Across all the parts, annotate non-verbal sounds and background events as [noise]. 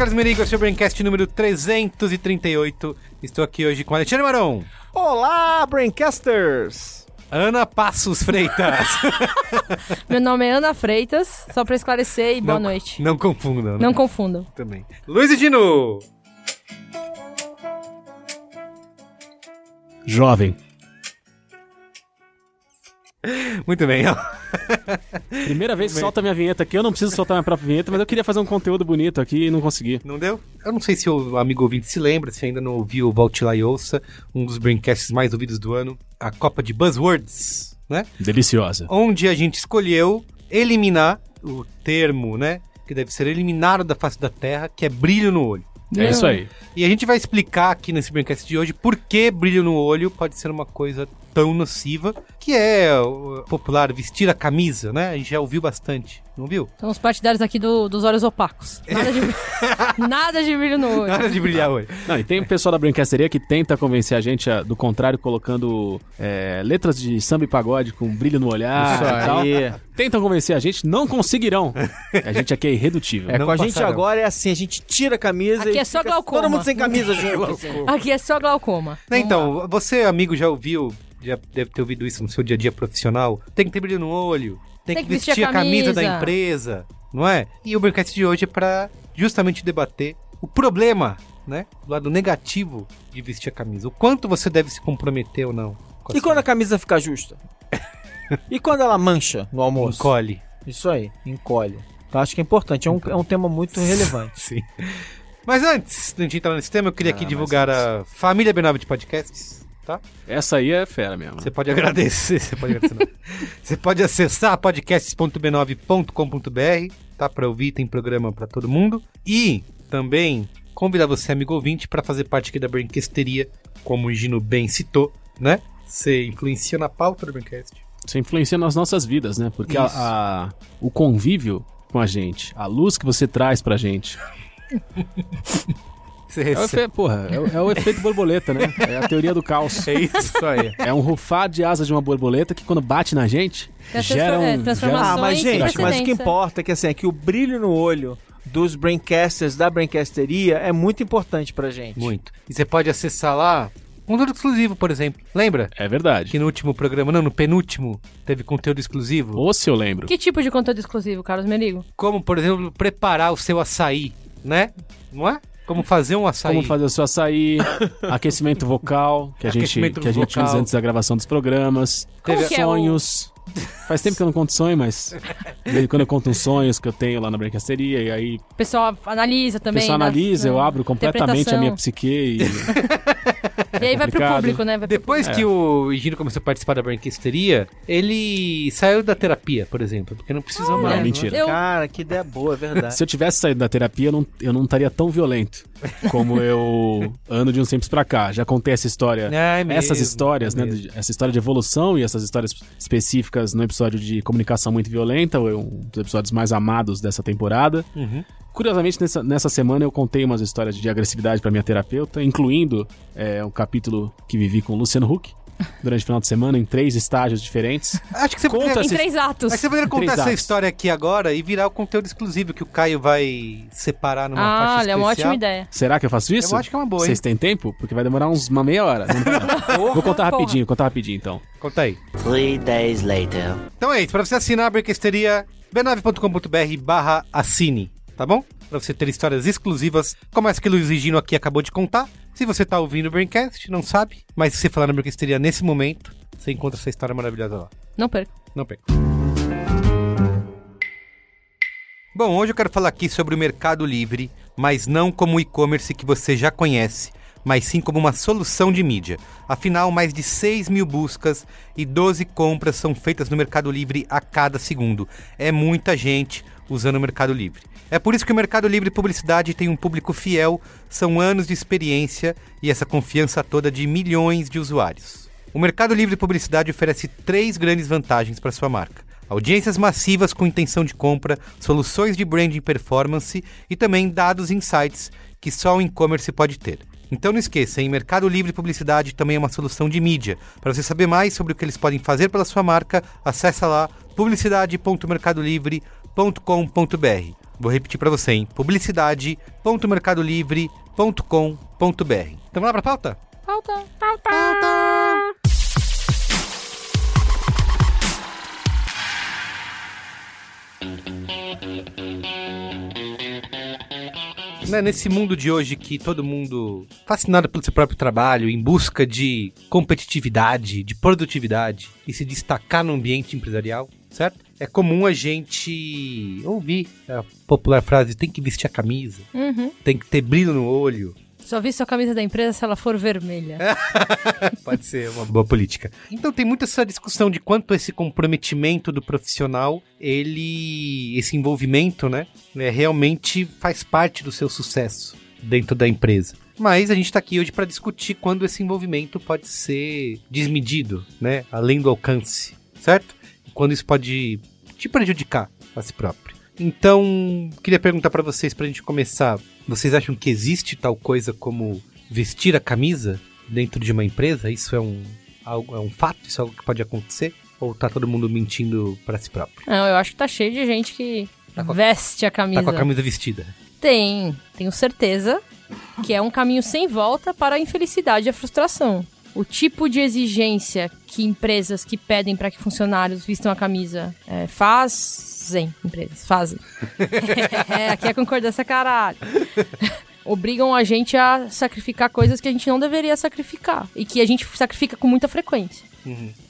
Carlos Merigo, esse é o Braincast número 338. Estou aqui hoje com Alexandre Maron, Olá, Braincasters! Ana Passos Freitas. [laughs] Meu nome é Ana Freitas, só pra esclarecer e boa Não- noite. Não confundam. né? Não confundam. Também. Luiz e Dino. Jovem. Muito bem. Primeira vez que solta minha vinheta aqui, eu não preciso soltar minha própria vinheta, mas eu queria fazer um conteúdo bonito aqui e não consegui. Não deu? Eu não sei se o amigo ouvinte se lembra, se ainda não ouviu, volte lá e ouça. Um dos Braincasts mais ouvidos do ano. A Copa de Buzzwords, né? Deliciosa. onde a gente escolheu eliminar o termo, né? Que deve ser eliminado da face da Terra, que é brilho no olho. É isso aí. E a gente vai explicar aqui nesse Braincast de hoje por que brilho no olho pode ser uma coisa tão nociva, que é popular vestir a camisa, né? A gente já ouviu bastante, não viu? São os partidários aqui do- dos olhos opacos. Nada de, [laughs] nada de brilho no olho. Nada de brilhar olho. Não, e tem o pessoal da Brincasteria que tenta convencer a gente a- do contrário, colocando é, letras de samba e pagode com brilho no olhar Isso e tal. aí. Tentam convencer a gente, não conseguirão. [laughs] A gente aqui é irredutível. É, Não com a gente passarão. agora é assim, a gente tira a camisa Aqui e é só fica glaucoma. todo mundo sem camisa [laughs] junto. Aqui é só glaucoma. Né. Então, você, amigo, já ouviu, já deve ter ouvido isso no seu dia a dia profissional. Tem que ter brilho no olho, tem, que, vestir, a camisa da camisa. empresa, não é? E o Braincast de hoje é pra justamente debater o problema, né? Do lado negativo de vestir a camisa. O quanto você deve se comprometer ou não. com a E sua- quando a camisa fica justa? [laughs] E quando ela mancha no almoço? encolhe. Isso aí, encolhe. Então acho que é importante, é um, é um tema muito [laughs] relevante. Sim. Mas antes de a gente entrar nesse tema, eu queria aqui Ah, mas divulgar a família B9 de podcasts, tá? Essa aí é fera mesmo. Você pode agradecer, [laughs] você pode agradecer. Você pode acessar podcasts.b9.com.br, tá? Pra ouvir, tem programa pra todo mundo. E também convidar você, amigo ouvinte, pra fazer parte aqui da Brinquesteria, como o Gino bem citou, né? Você influencia na pauta do Braincast. Isso influencia nas nossas vidas, né? Porque a- a- o convívio com a gente, a luz que você traz pra gente. [laughs] Você É o, recebe. efe, porra, é, o- é o efeito borboleta, né? É a teoria do caos. É isso aí. É um rufar de asas de uma borboleta que quando bate na gente, a gera transfor- é, um... transformação. Ah, mas gente, mas o que é. importa é que assim, é que o brilho no olho dos Braincasters da Braincasteria é muito importante pra gente. Muito. E você pode acessar lá conteúdo exclusivo, por exemplo. Lembra? É verdade. Que no último programa, não, no penúltimo, teve conteúdo exclusivo? Ou se eu lembro. Que tipo de conteúdo exclusivo, Carlos Merigo? Como, por exemplo, preparar o seu açaí, né? Não é? Como fazer um açaí. Como fazer o seu açaí, [laughs] aquecimento vocal, que a gente, que a gente vocal. usa antes da gravação dos programas. Como que é o- sonhos. Faz tempo que eu não conto sonho, mas quando eu conto uns sonhos que eu tenho lá na brincadeira e aí O pessoal analisa o também. pessoal na- analisa, eu na abro completamente a minha psique e [laughs] E aí vai pro público, né? Pro Depois É. que o Gino começou a participar da branquisteria, ele saiu da terapia, por exemplo, porque não precisou Olha, mais. Não, mentira. Eu- Cara, que ideia boa, é verdade. Se eu tivesse saído da terapia, eu não, eu não estaria tão violento como eu ando de uns tempos pra cá. Já contei essa história, Ah, é mesmo, essas histórias, é né? Essa história de evolução e essas histórias específicas no episódio de comunicação muito violenta, um dos episódios mais amados dessa temporada. Uhum. Curiosamente, nessa, nessa semana eu contei umas histórias de agressividade pra minha terapeuta, incluindo é, um capítulo que vivi com o Luciano Huck durante o final de semana, em três estágios diferentes. Acho que você Conta poderia, Em três atos. acho que você poderia contar essa atos. história aqui agora e virar o conteúdo exclusivo que o Caio vai separar numa Ah, faixa olha, é uma especial. ótima ideia. Será que eu faço isso? Eu acho que é uma boa, hein? Vocês têm tempo? Porque vai demorar uns uma meia hora. Não. [laughs] Vou contar Porra. rapidinho, contar rapidinho então. Conta aí. Three days later. Então é isso, pra você assinar a branquisteria, b9.com.br barra assine, tá bom? Pra você ter histórias exclusivas, como essa que o Luiz Gino aqui acabou de contar. Se você tá ouvindo o Braincast, não sabe, mas se você falar na branquisteria nesse momento, você encontra essa história maravilhosa lá. Não perca. Não perca. Bom, hoje eu quero falar aqui sobre o Mercado Livre, mas não como o e-commerce que você já conhece, mas sim como uma solução de mídia. Afinal, mais de 6 mil buscas e 12 compras são feitas no Mercado Livre a cada segundo. É muita gente, usando o Mercado Livre. É por isso que o Mercado Livre Publicidade tem um público fiel, são anos de experiência e essa confiança toda de milhões de usuários. O Mercado Livre Publicidade oferece três grandes vantagens para sua marca. Audiências massivas com intenção de compra, soluções de branding performance e também dados e insights que só o e-commerce pode ter. Então não esqueça, em Mercado Livre Publicidade também é uma solução de mídia. Para você saber mais sobre o que eles podem fazer pela sua marca, acessa lá publicidade.mercadolivre.com.br. Vou repetir para você, hein? publicidade.mercadolivre.com.br. Então vamos lá para a pauta? Falta. Né, nesse mundo de hoje que todo mundo fascinado pelo seu próprio trabalho, em busca de competitividade, de produtividade e se destacar no ambiente empresarial, certo? É comum a gente ouvir a popular frase: tem que vestir a camisa, Uhum. tem que ter brilho no olho. Só vi sua camisa da empresa se ela for vermelha. [laughs] Pode ser uma boa política. Então tem muita essa discussão de quanto esse comprometimento do profissional, ele, esse envolvimento, né, é, realmente faz parte do seu sucesso dentro da empresa. Mas a gente está aqui hoje para discutir quando esse envolvimento pode ser desmedido, né, além do alcance, certo? Quando isso pode te prejudicar a si próprio. Então, queria perguntar para vocês, para a gente começar, vocês acham que existe tal coisa como vestir a camisa dentro de uma empresa? Isso é um, algo, é um fato? Isso é algo que pode acontecer? Ou tá todo mundo mentindo para si próprio? Não, eu acho que tá cheio de gente que Tá a- veste a camisa. Tá com a camisa vestida. Tem, tenho certeza que é um caminho sem volta para a infelicidade e a frustração. O tipo de exigência que empresas que pedem para que funcionários vistam a camisa é, fazem, empresas, fazem. [laughs] é, aqui é concordância caralho. [laughs] Obrigam a gente a sacrificar coisas que a gente não deveria sacrificar e que a gente sacrifica com muita frequência.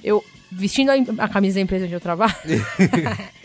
Eu, vestindo a, a camisa da empresa onde eu trabalho, [laughs]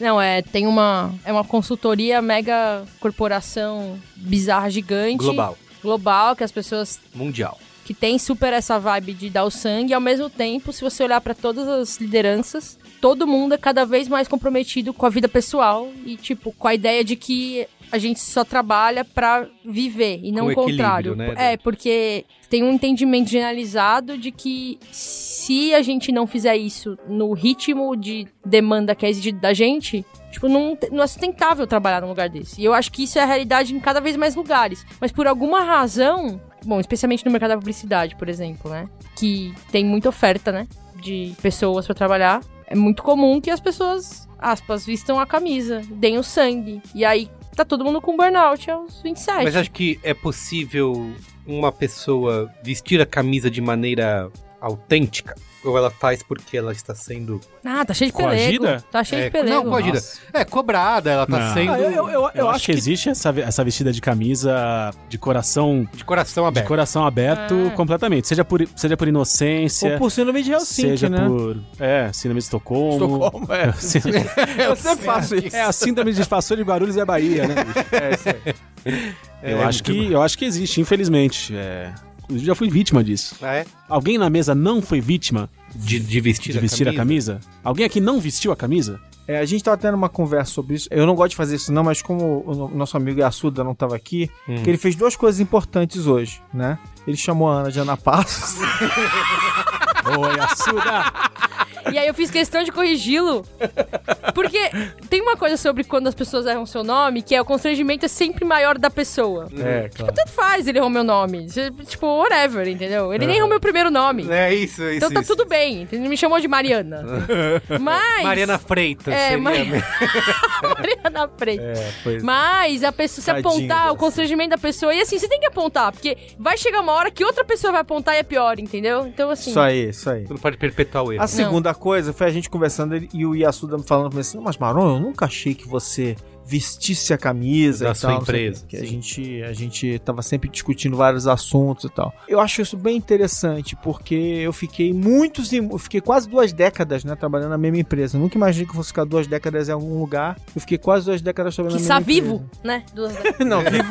Não, é, tem uma, é uma consultoria mega corporação bizarra, gigante. Global. Global, que as pessoas Mundial. Que tem super essa vibe de dar o sangue, e ao mesmo tempo, se você olhar pra todas as lideranças, todo mundo é cada vez mais comprometido com a vida pessoal e, tipo, com a ideia de que a gente só trabalha pra viver e não Com o contrário. né, É, porque tem um entendimento generalizado de que se a gente não fizer isso no ritmo de demanda que é exigido da gente, tipo, não, não é sustentável trabalhar num lugar desse. E eu acho que isso é a realidade em cada vez mais lugares. Mas por alguma razão, bom, especialmente no mercado da publicidade, por exemplo, né? Que tem muita oferta, né? De pessoas pra trabalhar. É muito comum que as pessoas, aspas, vistam a camisa, deem o sangue. E aí tá todo mundo com burnout aos 27. Mas acho que é possível uma pessoa vestir a camisa de maneira autêntica? Ou ela faz porque ela está sendo. Ah, tá cheio de Coagida? pelego. Tá cheio é, de pelego. Não, coagida. Nossa. É, cobrada, ela tá Não. sendo Ah, eu, eu, eu, Eu, acho que, existe essa, essa vestida de camisa de coração, de coração de aberto. coração aberto Ah. completamente. Seja por, seja por inocência, Ou por síndrome de Helsinki, seja né? por. É, síndrome de Estocolmo. Estocolmo, é. [laughs] Síndrome- [laughs] Eu sempre faço isso. É a síndrome de passou de Guarulhos e a Bahia, né? bicho? [laughs] É isso aí. eu, É, acho que, eu acho que existe, infelizmente. É, inclusive, já fui vítima disso. Ah, é? Alguém na mesa não foi vítima De, de vestir, de vestir a camisa? Alguém aqui não vestiu a camisa? É, a gente tava tendo uma conversa sobre isso. Eu não gosto de fazer isso, não, mas como o no- nosso amigo Yasuda não tava aqui, Hum. que ele fez duas coisas importantes hoje, né? Ele chamou a Ana de Ana Passos. [laughs] Oi, Assuda! E aí eu fiz questão de corrigi-lo. Porque tem uma coisa sobre quando as pessoas erram seu nome, que é o constrangimento é sempre maior da pessoa. é, claro. Tanto faz ele errou meu nome. Tipo, whatever, entendeu? Ele nem errou meu primeiro nome. É isso, isso. Então tá isso. tudo bem. Ele me chamou de Mariana. [laughs] Mas. Mariana Freitas. É, seria Mar-. [laughs] Mariana Freitas. É, foi. Mas a pessoa, se Tadinho apontar o constrangimento da pessoa, e assim, você tem que apontar, porque vai chegar uma hora que outra pessoa vai apontar e é pior, entendeu? Então, assim. Isso aí, isso aí. Você não pode perpetuar o erro. A segunda coisa foi a gente conversando e o Yasuda me falando pra mim assim, "Não, mas Maron, eu nunca achei que você vestisse a camisa Da e sua tal, empresa, quê." Que a gente, a gente tava sempre discutindo vários assuntos e tal. Eu acho isso bem interessante, porque eu fiquei muitos, e- eu fiquei quase duas décadas, né, trabalhando na mesma empresa. Eu nunca imaginei que eu fosse ficar duas décadas em algum lugar. Eu fiquei quase duas décadas trabalhando Que na mesma vivo, empresa. né? Duas [laughs] Não, vivo,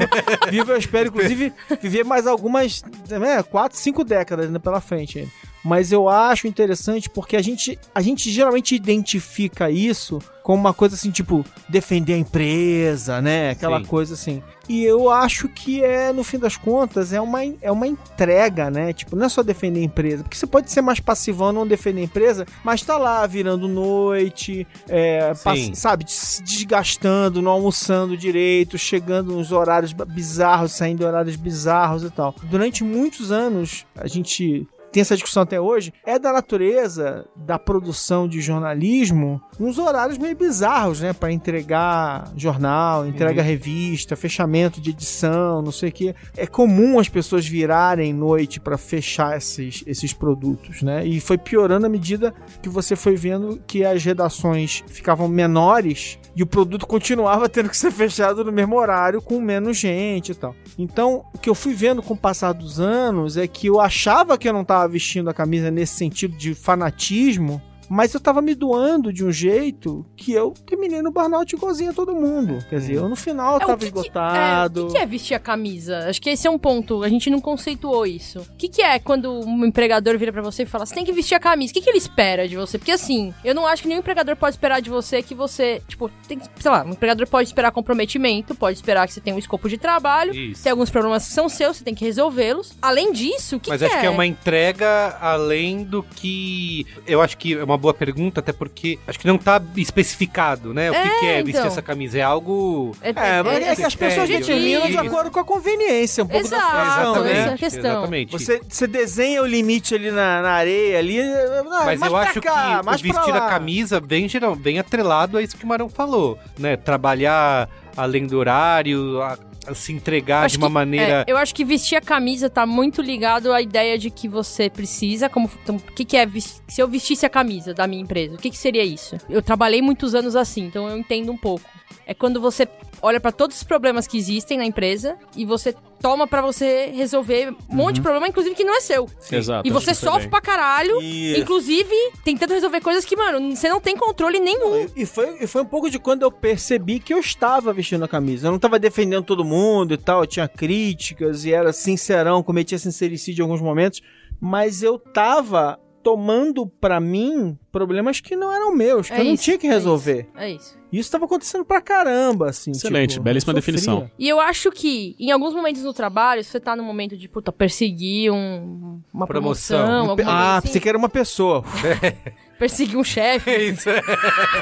vivo eu espero, inclusive, viver mais algumas, né, quatro, cinco décadas ainda pela frente. Mas eu acho interessante porque a gente, a gente geralmente identifica isso como uma coisa assim, tipo, defender a empresa, né? Aquela Sim. coisa assim. E eu acho que é, no fim das contas, é uma, é uma entrega, né? Tipo, não é só defender a empresa. Porque você pode ser mais passivão, não defender a empresa, mas tá lá virando noite, é, pass- sabe, se desgastando, não almoçando direito, chegando nos horários bizarros, saindo em horários bizarros e tal. Durante muitos anos, a gente tem essa discussão até hoje, é da natureza da produção de jornalismo uns horários meio bizarros, né? Pra entregar jornal, entrega revista, fechamento de edição, não sei o que. É comum as pessoas virarem noite pra fechar esses, esses produtos, né? E foi piorando à medida que você foi vendo que as redações ficavam menores e o produto continuava [laughs] tendo que ser fechado no mesmo horário com menos gente e tal. Então, o que eu fui vendo com o passar dos anos é que eu achava que eu não estava vestindo a camisa nesse sentido de fanatismo, mas eu tava me doando de um jeito que eu terminei no burnout igualzinho a todo mundo. Quer dizer, eu no final É, tava que que- esgotado. É, o que, que é vestir a camisa? Acho que esse é um ponto. A gente não conceituou isso. O que, que é quando um empregador vira pra você e fala, você tem que vestir a camisa? O que, que ele espera de você? Porque assim, eu não acho que nenhum empregador pode esperar de você que você, tipo, tem, que- sei lá, um empregador pode esperar comprometimento, pode esperar que você tenha um escopo de trabalho. Isso. Tem alguns problemas que são seus, você tem que resolvê-los. Além disso, o que, Mas que acho é? que é uma entrega além do que. Eu acho que é uma boa pergunta, até porque acho que não tá especificado, né? O que, É, que é vestir então. essa camisa? É algo. É, mas é, que as pessoas determinam de acordo com a conveniência, um pouco da Exato, função, essa é né? a questão. Exatamente. Você, você desenha o limite ali na, na areia, ali. Não, Mas eu acho cá, que vestir a camisa bem, geral, bem atrelado a isso que o Marão falou, né? Trabalhar além do horário, a se entregar Acho de uma que- maneira. é, eu acho que vestir a camisa tá muito ligado à ideia de que você precisa, como então, o que, que é se eu vestisse a camisa da minha empresa, o que, que seria isso? Eu trabalhei muitos anos assim, então eu entendo um pouco. É quando você olha pra todos os problemas que existem na empresa e você toma pra você resolver um monte de problema, inclusive que não é seu. Exato. e você sofre bem. pra caralho, Isso. inclusive tentando resolver coisas que, mano, você não tem controle nenhum. E foi, e foi um pouco de quando eu percebi que eu estava vestindo a camisa. Eu não estava defendendo todo mundo e tal, eu tinha críticas e era sincerão, cometia sincericídio em alguns momentos, mas eu tava tomando pra mim problemas que não eram meus, que É eu não isso, tinha que é resolver. É isso. E isso tava acontecendo pra caramba, assim. Excelente, tipo, belíssima definição. E eu acho que, em alguns momentos no trabalho, se você tá no momento de, puta, perseguir um, uma Promoção. promoção, alguma Ah, assim, você que era uma pessoa. [laughs] [laughs] perseguir um chefe, É isso.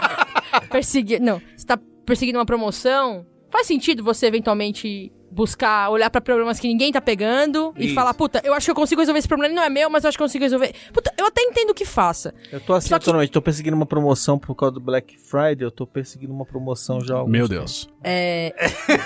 [laughs] perseguir... Não, você tá perseguindo uma promoção, faz sentido você eventualmente buscar, olhar pra problemas que ninguém tá pegando e Isso. falar, puta, eu acho que eu consigo resolver esse problema, ele não é meu, mas eu acho que eu consigo resolver. Puta, eu até entendo o que faça. Eu tô assim Só que- atualmente, tô perseguindo uma promoção por causa do Black Friday, eu tô perseguindo uma promoção já Meu. Deus. É,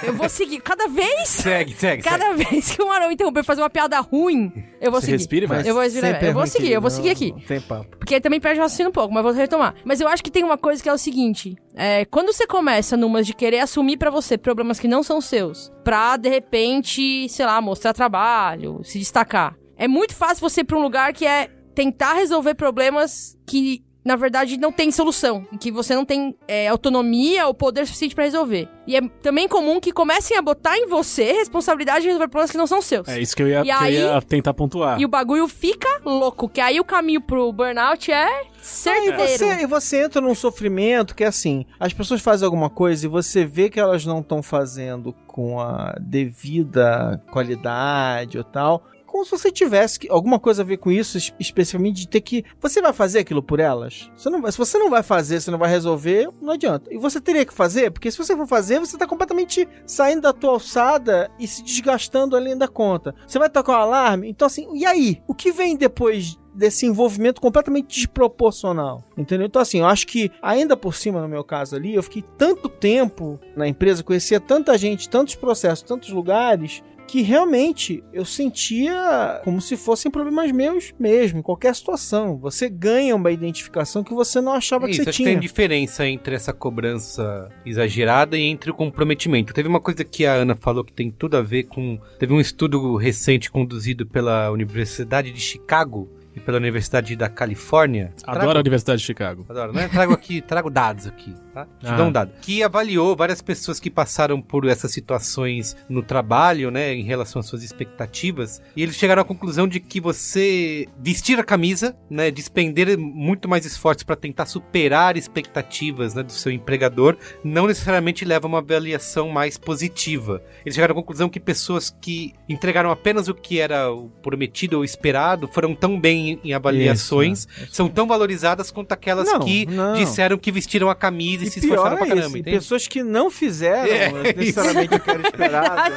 eu vou seguir, cada vez... Segue, segue, segue. Cada vez que o Marão interromper fazer uma piada ruim, eu vou Você seguir. respira e vai. Eu vou, respirar, é eu vou seguir, eu vou seguir aqui. Não tem papo. Porque aí também perde o raciocínio um pouco, mas vou retomar. Mas eu acho que tem uma coisa que é o seguinte: é, quando você começa numas de querer assumir pra você problemas que não são seus, pra de repente, sei lá, mostrar trabalho, se destacar, é muito fácil você ir pra um lugar que é tentar resolver problemas que. Na verdade, não tem solução. em Que você não tem é, autonomia ou poder suficiente pra resolver. E é também comum que comecem a botar em você responsabilidade de resolver problemas que não são seus. É isso que eu ia, E que eu aí- ia tentar pontuar. E o bagulho fica louco, que aí o caminho pro burnout é Ah, e certeiro. você, e você entra num sofrimento que é assim, as pessoas fazem alguma coisa e você vê que elas não estão fazendo com a devida qualidade ou tal. Como se você tivesse alguma coisa a ver com isso, es- especificamente de ter que. Você vai fazer aquilo por elas? Você não se você não vai fazer, você não vai resolver, não adianta. E você teria que fazer, porque se você for fazer, você tá completamente saindo da tua alçada e se desgastando além da conta. Você vai tocar um alarme? Então, assim, e aí? O que vem depois desse envolvimento completamente desproporcional, entendeu? Então assim, eu acho que ainda por cima no meu caso ali, eu fiquei tanto tempo na empresa, conhecia tanta gente, tantos processos, tantos lugares, que realmente eu sentia como se fossem problemas meus mesmo, em qualquer situação. Você ganha uma identificação que você não achava que Isso, você acho que tinha. tem diferença entre essa cobrança exagerada e entre o comprometimento. Teve uma coisa que a Ana falou que tem tudo a ver com. Teve um estudo recente conduzido pela Universidade de Chicago e pela Universidade da Califórnia. Adoro a Universidade de Chicago. Adoro, né? Trago aqui, trago dados aqui. Tá? Ah. dou um dado. Que avaliou várias pessoas que passaram por essas situações no trabalho, né, em relação às suas expectativas, e eles chegaram à conclusão de que você vestir a camisa, né, despender muito mais esforços para tentar superar expectativas, né, do seu empregador, não necessariamente leva a uma avaliação mais positiva. Eles chegaram à conclusão que pessoas que entregaram apenas o que era o prometido ou esperado foram tão bem em avaliações, são tão valorizadas quanto aquelas Não, que não. disseram que vestiram a camisa e, se esforçaram pra caramba, isso, e entende? pessoas que não fizeram É, [laughs] necessariamente o que era esperado.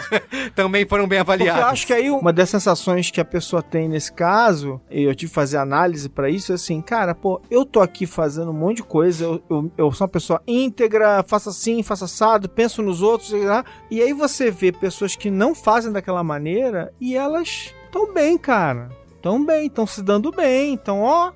Também foram bem Porque avaliadas. eu acho que aí uma das sensações que a pessoa tem nesse caso, e eu tive que fazer análise pra isso, é assim, cara, pô, eu tô aqui fazendo um monte de coisa, eu, eu, eu sou uma pessoa íntegra, faço assim, faço assado, penso nos outros, sei lá, e aí você vê pessoas que não fazem daquela maneira e elas estão bem, cara. Estão bem, estão se dando bem, estão, ó,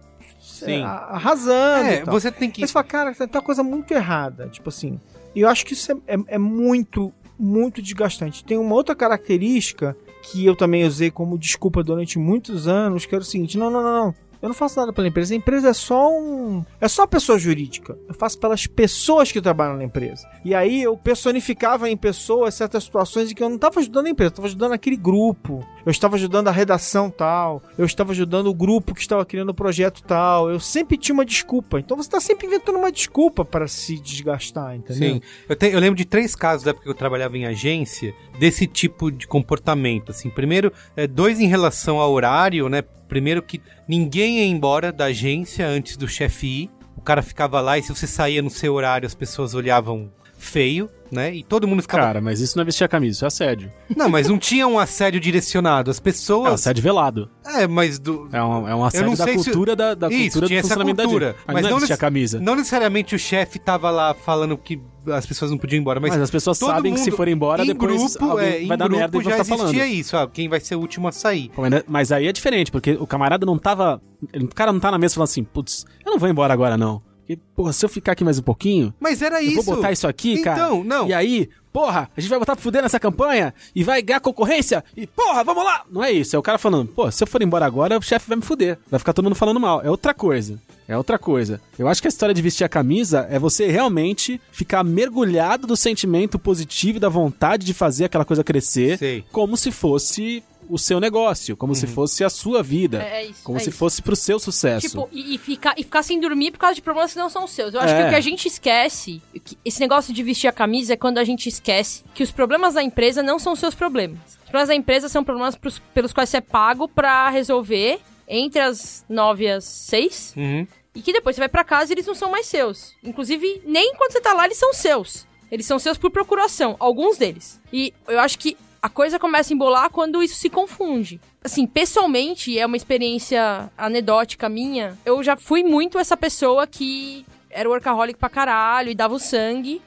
Sim. a- arrasando. É, e tal. você tem que. Aí você fala, cara, tem uma coisa muito errada. Tipo assim. E eu acho que isso é, é- é muito, muito desgastante. Tem uma outra característica que eu também usei como desculpa durante muitos anos, que era o seguinte: não, não, não, não. Eu não faço nada pela empresa. A empresa é só um. É só pessoa jurídica. Eu faço pelas pessoas que trabalham na empresa. E aí eu personificava em pessoas certas situações em que eu não estava ajudando a empresa, eu estava ajudando aquele grupo. Eu estava ajudando a redação tal. Eu estava ajudando o grupo que estava criando o projeto tal. Eu sempre tinha uma desculpa. Então você está sempre inventando uma desculpa para se desgastar, entendeu? Sim. Eu, te- eu lembro de três casos da época que eu trabalhava em agência desse tipo de comportamento. Assim, primeiro, é, dois em relação ao horário, né? Primeiro que ninguém ia embora da agência antes do chefe ir. O cara ficava lá e se você saía no seu horário, as pessoas olhavam feio, né? E todo mundo ficava. Cara, mas isso não é vestir a camisa, isso é assédio. Não, mas não tinha um assédio direcionado. As É um pessoas. assédio velado. É, mas do. É um, é um assédio da sei se- cultura da, da Isso, cultura tinha do essa funcionamento cultura. Mas, mas não é não vestir a camisa. Não necessariamente o chefe tava lá falando que as pessoas não podiam ir embora, mas, Mas, as pessoas sabem que se forem embora, em depois grupo, é, vai dar grupo merda e já ficar falando. existia isso, ó, quem vai ser o último a sair. Mas aí é diferente, porque o camarada não tava. O cara não tá na mesa falando assim, putz, eu não vou embora agora não. Porque, porra, se eu ficar aqui mais um pouquinho, Mas era eu isso. vou botar isso aqui, cara. Então, não. E aí, porra, a gente vai botar pra fuder nessa campanha e vai ganhar concorrência e, porra, vamos lá! Não é isso, é o cara falando, pô, se eu for embora agora, o chefe vai me fuder. Vai ficar todo mundo falando mal. É outra coisa. É outra coisa. Eu acho que a história de vestir a camisa é você realmente ficar mergulhado do sentimento positivo e da vontade de fazer aquela coisa crescer, Sei. como se fosse o seu negócio, como se fosse a sua vida, É, é isso, como é se isso. fosse pro seu sucesso. Tipo, e, e ficar, e ficar sem dormir por causa de problemas que não são seus. Eu acho É. que o que a gente esquece, que esse negócio de vestir a camisa é quando a gente esquece que os problemas da empresa não são seus problemas. Os problemas da empresa são problemas pros- pelos quais você é pago pra resolver entre as nove e as seis. Uhum. E que depois você vai pra casa e eles não são mais seus. Inclusive, nem quando você tá lá eles são seus. Eles são seus por procuração, alguns deles. E eu acho que a coisa começa a embolar quando isso se confunde. Assim, pessoalmente, é uma experiência anedótica minha. Eu já fui muito essa pessoa que era workaholic pra caralho e dava o sangue.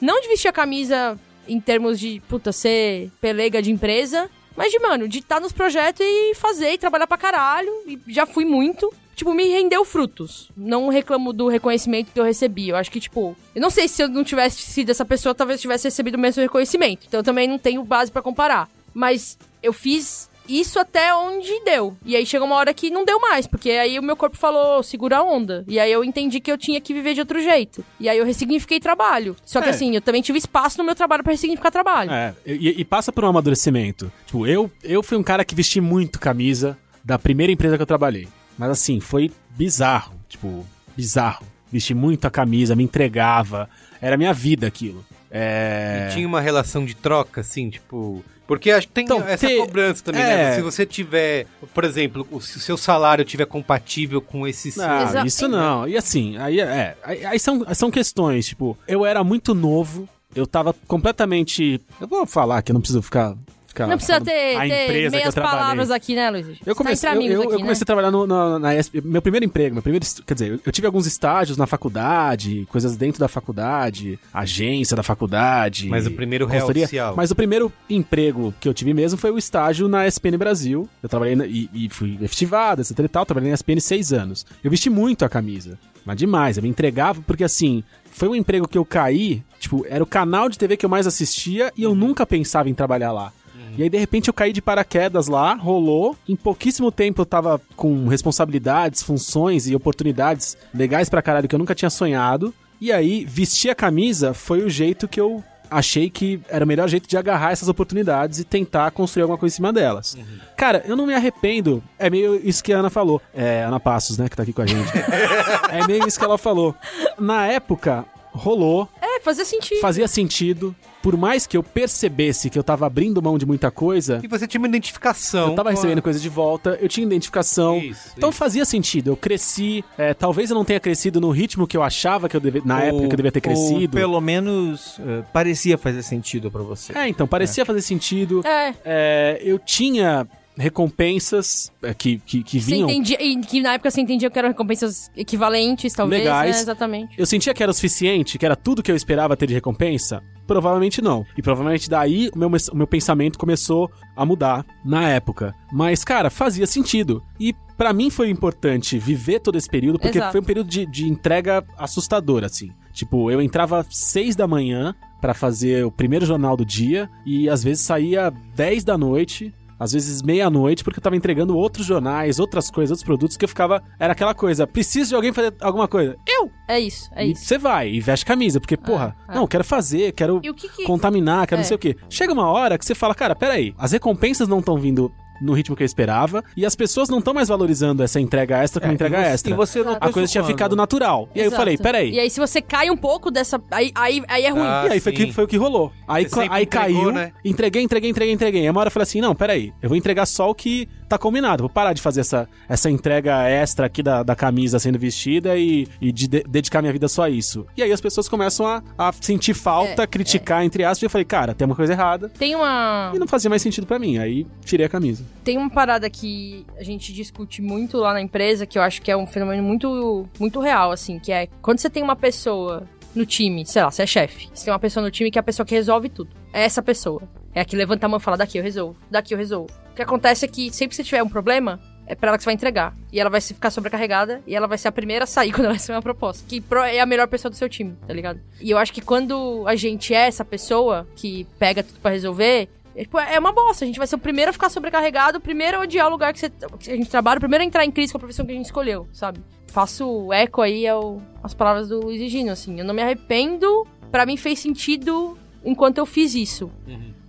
Não de vestir a camisa em termos de, puta, ser pelega de empresa, mas de, mano, de estar nos projetos e fazer e trabalhar pra caralho. E já fui muito. Tipo, me rendeu frutos. Não reclamo do reconhecimento que eu recebi. Eu acho que, tipo, eu não sei se eu não tivesse sido essa pessoa, talvez eu tivesse recebido o mesmo reconhecimento. Então eu também não tenho base pra comparar. Mas eu fiz isso até onde deu. E aí chegou uma hora que não deu mais, porque aí o meu corpo falou, segura a onda. E aí eu entendi que eu tinha que viver de outro jeito. E aí eu ressignifiquei trabalho. Só que É. assim, eu também tive espaço no meu trabalho pra ressignificar trabalho. É, e, e passa por um amadurecimento. Tipo, eu, eu fui um cara que vesti muito camisa da primeira empresa que eu trabalhei. Mas assim, foi bizarro. Tipo, bizarro. Vesti muito a camisa, me entregava. Era minha vida aquilo. É. E tinha uma relação de troca, assim, tipo. Porque acho que tem Então, essa ter- cobrança também, é. né? Se você tiver, por exemplo, o- se o seu salário tiver compatível com esse. Não, Exa- isso não. E assim, aí, é, aí, aí são, são questões, tipo, eu era muito novo, eu tava completamente. Eu vou falar que eu não preciso ficar. Ficar Não precisa ter, a ter eu meias palavras aqui, né, Luiz? Eu comecei, tá eu, entre amigos eu- eu aqui, comecei a né? trabalhar no, na, na ESP, meu primeiro emprego, meu primeiro, quer dizer, eu, eu tive alguns estágios na faculdade, coisas dentro da faculdade, agência da faculdade. Mas o primeiro real oficial. Mas o primeiro emprego que eu tive mesmo foi o estágio na SPN Brasil. Eu trabalhei na- e, e fui efetivado, etc e tal, trabalhei na SPN seis anos. Eu vesti muito a camisa, mas demais, eu me entregava porque assim, foi um emprego que eu caí, tipo, era o canal de TV que eu mais assistia e eu nunca pensava em trabalhar lá. E aí, de repente, eu caí de paraquedas lá, rolou. Em pouquíssimo tempo eu tava com responsabilidades, funções e oportunidades legais pra caralho que eu nunca tinha sonhado. E aí, vestir a camisa foi o jeito que eu achei que era o melhor jeito de agarrar essas oportunidades e tentar construir alguma coisa em cima delas. Cara, eu não me arrependo. É meio isso que a Ana falou. É, Ana Passos, né, que tá aqui com a gente. [laughs] é meio isso que ela falou. Na época, rolou, É, fazia sentido. fazia sentido. Por mais que eu percebesse que eu tava abrindo mão de muita coisa, E você tinha uma identificação. eu tava a- recebendo coisa de volta, eu tinha identificação. Isso, então isso. fazia sentido. Eu cresci. é, talvez eu não tenha crescido no ritmo que eu achava que eu devia. Na Ou- época que eu devia ter ou crescido. pelo menos eh, parecia fazer sentido pra você. É, então, parecia fazer sentido. É, É, eu tinha recompensas é, que, que, que você vinham. entendia, e que na época você entendia que eram recompensas equivalentes, talvez, Legais. né? Exatamente. Eu sentia que era o suficiente, que era tudo que eu esperava ter de recompensa? Provavelmente não. E provavelmente daí o meu, o meu pensamento começou a mudar na época. Mas, cara, fazia sentido. E pra mim foi importante viver todo esse período, porque Exato. foi um período de, de entrega assustador, assim. Tipo, eu entrava seis da manhã pra fazer o primeiro jornal do dia e às vezes saía 10 da noite. Às vezes meia-noite, porque eu tava entregando outros jornais, outras coisas, outros produtos que eu ficava. Era aquela coisa, preciso de alguém fazer alguma coisa. Eu! É isso, é e isso. você vai e veste camisa, porque, porra, é. não, quero fazer, quero que que... contaminar, quero É. não sei o quê. Chega uma hora que você fala, cara, peraí, as recompensas não estão vindo no ritmo que eu esperava e as pessoas não estão mais valorizando essa entrega extra como É, entrega e você, extra. E você não A coisa tinha ficado natural. E aí eu Exato. falei, peraí. E aí se você cai um pouco dessa... Aí, aí, aí é ruim. Ah, E aí foi, sim. que, foi o que rolou. Aí, aí entregou, caiu, né? entreguei, entreguei, entreguei, entreguei. Aí uma hora eu falei assim, não, peraí, eu vou entregar só o que tá combinado. Vou parar de fazer essa, essa entrega extra aqui da, da camisa sendo vestida e, e de, de- dedicar minha vida só a isso. E aí as pessoas começam a, a sentir falta, É, criticar, entre aspas, e eu falei, cara, tem uma coisa errada. Tem uma... E não fazia mais sentido pra mim. Aí tirei a camisa. Tem uma parada que a gente discute muito lá na empresa, que eu acho que é um fenômeno muito, muito real, assim, que é quando você tem uma pessoa no time, sei lá, você é chefe, você tem uma pessoa no time que é a pessoa que resolve tudo. É essa pessoa. É a que levanta a mão e fala, daqui eu resolvo, daqui eu resolvo. O que acontece é que sempre que você tiver um problema, é pra ela que você vai entregar. E ela vai se ficar sobrecarregada e ela vai ser a primeira a sair [laughs] quando ela receber uma proposta. Que é a melhor pessoa do seu time, tá ligado? E eu acho que quando a gente é essa pessoa que pega tudo pra resolver, é, tipo, é uma bosta. A gente vai ser o primeiro a ficar sobrecarregado, o primeiro a odiar o lugar que, você, que a gente trabalha, o primeiro a entrar em crise com a profissão que a gente escolheu, sabe? Faço eco aí ao, às palavras do Luiz Gino, assim. Eu não me arrependo, pra mim fez sentido enquanto eu fiz isso.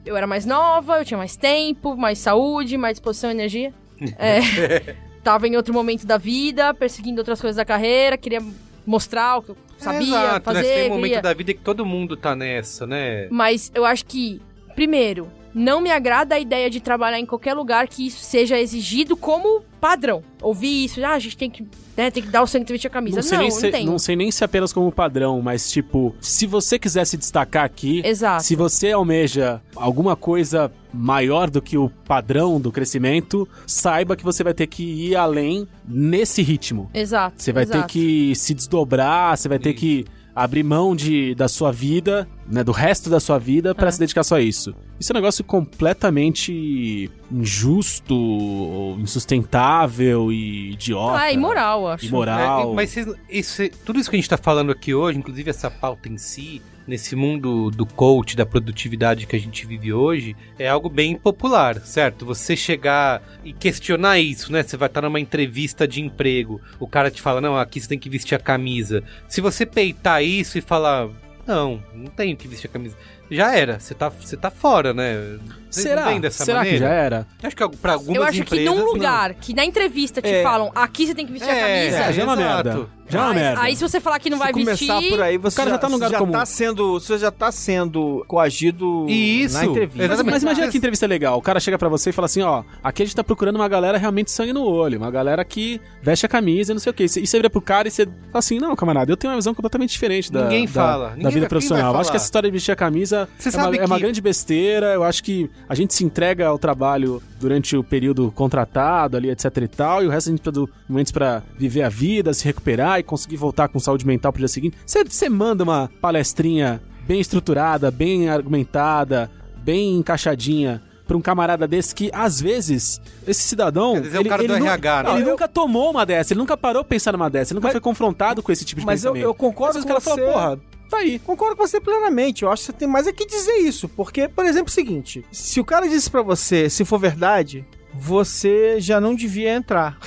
Eu era mais nova, eu tinha mais tempo, mais saúde, mais disposição e energia. É, [laughs] tava em outro momento da vida, perseguindo outras coisas da carreira, queria mostrar o que eu sabia É, exato, fazer. né? Tem um momento queria- da vida que todo mundo tá nessa, né? Mas eu acho que, primeiro, não me agrada a ideia de trabalhar em qualquer lugar que isso seja exigido como padrão. Ouvir isso, ah, a gente tem que, né, tem que dar o sangue e vestir a camisa. Não Não, sei, nem não, se, tem. não sei nem se apenas como padrão, mas tipo, se você quiser se destacar aqui, Exato. Se você almeja alguma coisa maior do que o padrão do crescimento, saiba que você vai ter que ir além nesse ritmo. Exato. Você vai exato. ter que se desdobrar, você vai ter que abrir mão de, da sua vida, né, do resto da sua vida pra É. se dedicar só a isso. Isso é um negócio completamente injusto, insustentável e idiota. Ah, imoral, acho. Imoral. É, mas isso- tudo isso que a gente tá falando aqui hoje, inclusive essa pauta em si, nesse mundo do coach, da produtividade que a gente vive hoje, é algo bem popular, certo? Você chegar e questionar isso, né? Você vai estar numa entrevista de emprego, o cara te fala, não, aqui você tem que vestir a camisa. Se você peitar isso e falar, não, não tenho que vestir a camisa, já era, você tá, você tá fora, né? Não Será? Será maneira? que já era? Acho que pra algumas Eu acho que empresas, num não. lugar que na entrevista te É. falam, aqui você tem que vestir a É, camisa. É, já é uma merda. Já é uma aí, merda. aí se você falar que não Se vai começar vestir... por aí, você O cara já tá no lugar já comum. tá sendo, você já tá sendo coagido Isso, na entrevista. Mas, exatamente. mas imagina que entrevista legal. O cara chega pra você e fala assim, ó, aqui a gente tá procurando uma galera realmente sangue no olho, uma galera que veste a camisa e não sei o quê. E você vira pro cara e você fala assim, não, camarada, eu tenho uma visão completamente diferente da, Ninguém da- fala. da Ninguém vai- vida profissional. acho que essa história de vestir a camisa Você é uma, sabe é uma que- grande besteira. Eu acho que a gente se entrega ao trabalho durante o período contratado ali, etc e tal, e o resto a gente precisa de momentos pra viver a vida, se recuperar e conseguir voltar com saúde mental pro dia seguinte. Você- Você manda uma palestrinha bem estruturada, bem argumentada, bem encaixadinha pra um camarada desse que, às vezes, esse cidadão. É o cara do nu- RH, né? Ele Não, eu- nunca tomou uma dessa, ele nunca parou pra pensar numa dessa, ele nunca Mas- foi confrontado com esse tipo de Mas eu, pensamento. eu concordo Às com o cara você. fala, porra, tá aí. Concordo com você plenamente. Eu acho que você tem mais é que dizer isso. Porque, por exemplo, é o seguinte: se o cara disse pra você, se for verdade, você já não devia entrar.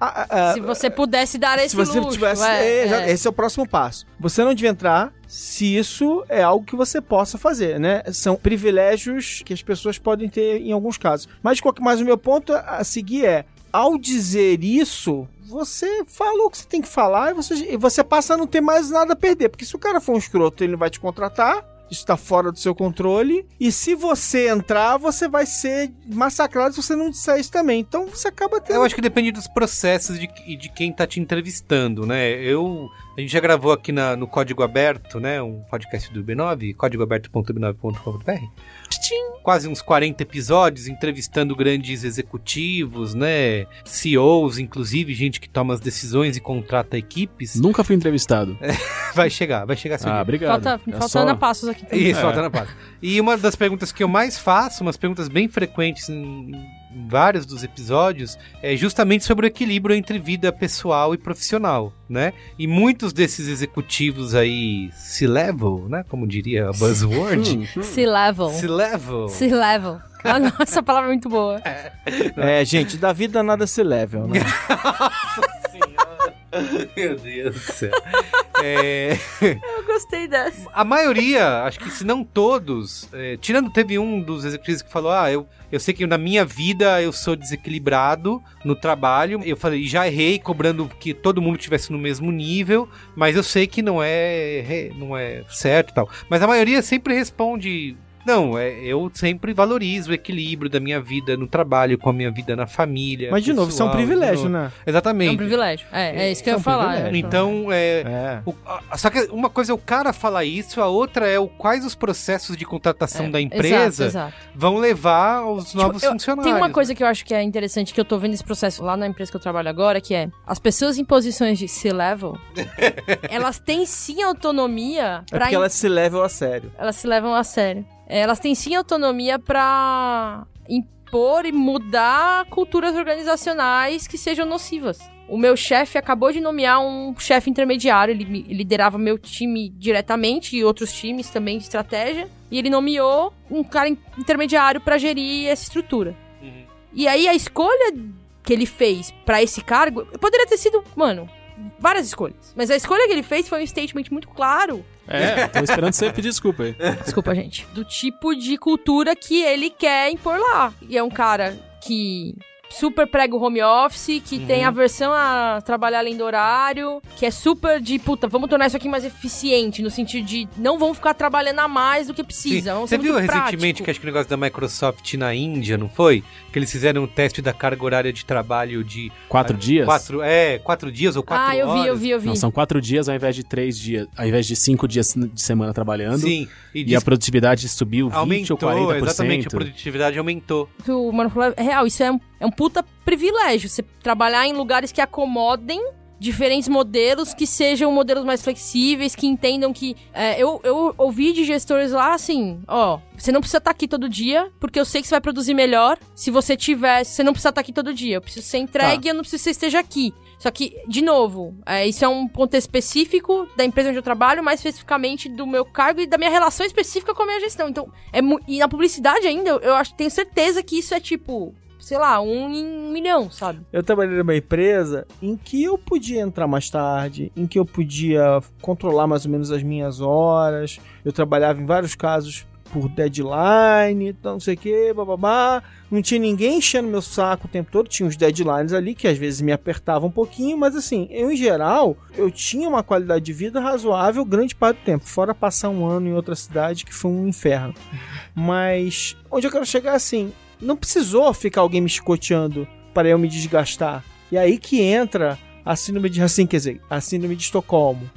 a- [laughs] a- Se você pudesse dar esse se você luxo, tivesse. é, é, é. Esse é o próximo passo. Você não devia entrar se isso é algo que você possa fazer, né? São privilégios que as pessoas podem ter em alguns casos. Mas, mas o meu ponto a seguir é: ao dizer isso. Você falou o que você tem que falar e você, você passa a não ter mais nada a perder. Porque se o cara for um escroto, ele vai te contratar. Isso está fora do seu controle. E se você entrar, você vai ser massacrado se você não disser isso também. Então você acaba tendo. Eu acho que depende dos processos de, e de quem tá te entrevistando, né? Eu. A gente já gravou aqui na- no Código Aberto, né? Um podcast do B9, códigoaberto.b9.com.br. Quase uns 40 episódios entrevistando grandes executivos, né? CEOs, inclusive, gente que toma as decisões e contrata equipes. Nunca fui entrevistado. [laughs] Vai chegar, vai chegar seu Ah, dia. obrigado. Falta, É falta só- Ana Passos aqui também. Isso, É. falta na paz. E uma das perguntas que eu mais faço, umas perguntas bem frequentes em vários dos episódios, é justamente sobre o equilíbrio entre vida pessoal e profissional, né? E muitos desses executivos aí C-level, né? Como diria a buzzword. Hum, hum. C-level. C-level. C-level. Ah, [laughs] não, essa palavra é muito boa. É, gente, da vida nada se level, né? [laughs] [laughs] [laughs] Meu Deus do céu. É, Eu gostei dessa. a maioria, acho que se não todos, é, tirando, teve um dos executivos que falou: Ah, eu, eu sei que na minha vida eu sou desequilibrado no trabalho. Eu falei, já errei cobrando que todo mundo estivesse no mesmo nível, mas eu sei que não é, não é certo e tal. Mas a maioria sempre responde. Não, é, eu sempre valorizo o equilíbrio da minha vida no trabalho com a minha vida na família. Mas, de novo, isso é um pessoal, privilégio, né? É Exatamente. um privilégio. É, é isso que Isso eu ia é um falar. privilégio. Então, é, É. o- a- só que uma coisa é o cara falar isso, a outra é o quais os processos de contratação É, da empresa Exato, exato. vão levar aos novos eu- funcionários. Tem uma coisa que eu acho que é interessante que eu tô vendo esse processo lá na empresa que eu trabalho agora, que é as pessoas em posições de C-level, [laughs] elas têm sim autonomia É porque ela se level a sério. elas se levam a sério. Elas têm sim autonomia pra impor e mudar culturas organizacionais que sejam nocivas. O meu chefe acabou de nomear um chefe intermediário, ele liderava meu time diretamente e outros times também de estratégia, e ele nomeou um cara in- intermediário pra gerir essa estrutura. Uhum. E aí a escolha que ele fez pra esse cargo poderia ter sido, mano, várias escolhas. Mas a escolha que ele fez foi um statement muito claro É, [laughs] tô esperando você pedir desculpa aí. Desculpa, gente. Do tipo de cultura que ele quer impor lá. E é um cara que super prega o home office, que tem aversão a trabalhar além do horário, que é super de, puta, vamos tornar isso aqui mais eficiente, no sentido de não vamos ficar trabalhando a mais do que precisa. Vamos Você ser viu muito recentemente prático. que acho que o negócio da Microsoft na Índia, não foi? Que eles fizeram um teste da carga horária de trabalho de Quatro dias? quatro, é, quatro dias ou quatro Ah, eu horas. vi, eu vi, eu vi. Não, são quatro dias ao invés de três dias, ao invés de cinco dias de semana trabalhando. Sim, e, E diz a produtividade subiu 20 aumentou, ou 40%. exatamente, a produtividade aumentou. que o mano falou é real. Isso é um, é um puta privilégio. Você trabalhar em lugares que acomodem diferentes modelos, que sejam modelos mais flexíveis, que entendam que. é, eu, eu ouvi de gestores lá assim: ó, você não precisa estar aqui todo dia, porque eu sei que você vai produzir melhor se você tiver. Você não precisa estar aqui todo dia. Eu preciso ser entregue e eu não preciso que você esteja aqui. Só que, de novo, é, isso é um ponto específico da empresa onde eu trabalho, mais especificamente do meu cargo e da minha relação específica com a minha gestão. Então, é e na publicidade ainda, eu, eu acho, tenho certeza que isso é tipo, sei lá, um em um milhão, sabe? Eu trabalhei numa empresa em que eu podia entrar mais tarde, em que eu podia controlar mais ou menos as minhas horas. Eu trabalhava em vários casos por deadline, então não sei o que, bababá. Não tinha ninguém enchendo meu saco o tempo todo. Tinha os deadlines ali que às vezes me apertavam um pouquinho, mas assim, eu em geral, eu tinha uma qualidade de vida razoável grande parte do tempo, fora passar um ano em outra cidade que foi um inferno. Mas onde eu quero chegar assim, não precisou ficar alguém me chicoteando para eu me desgastar. E aí que entra a síndrome de assim, quer dizer, a síndrome de Estocolmo.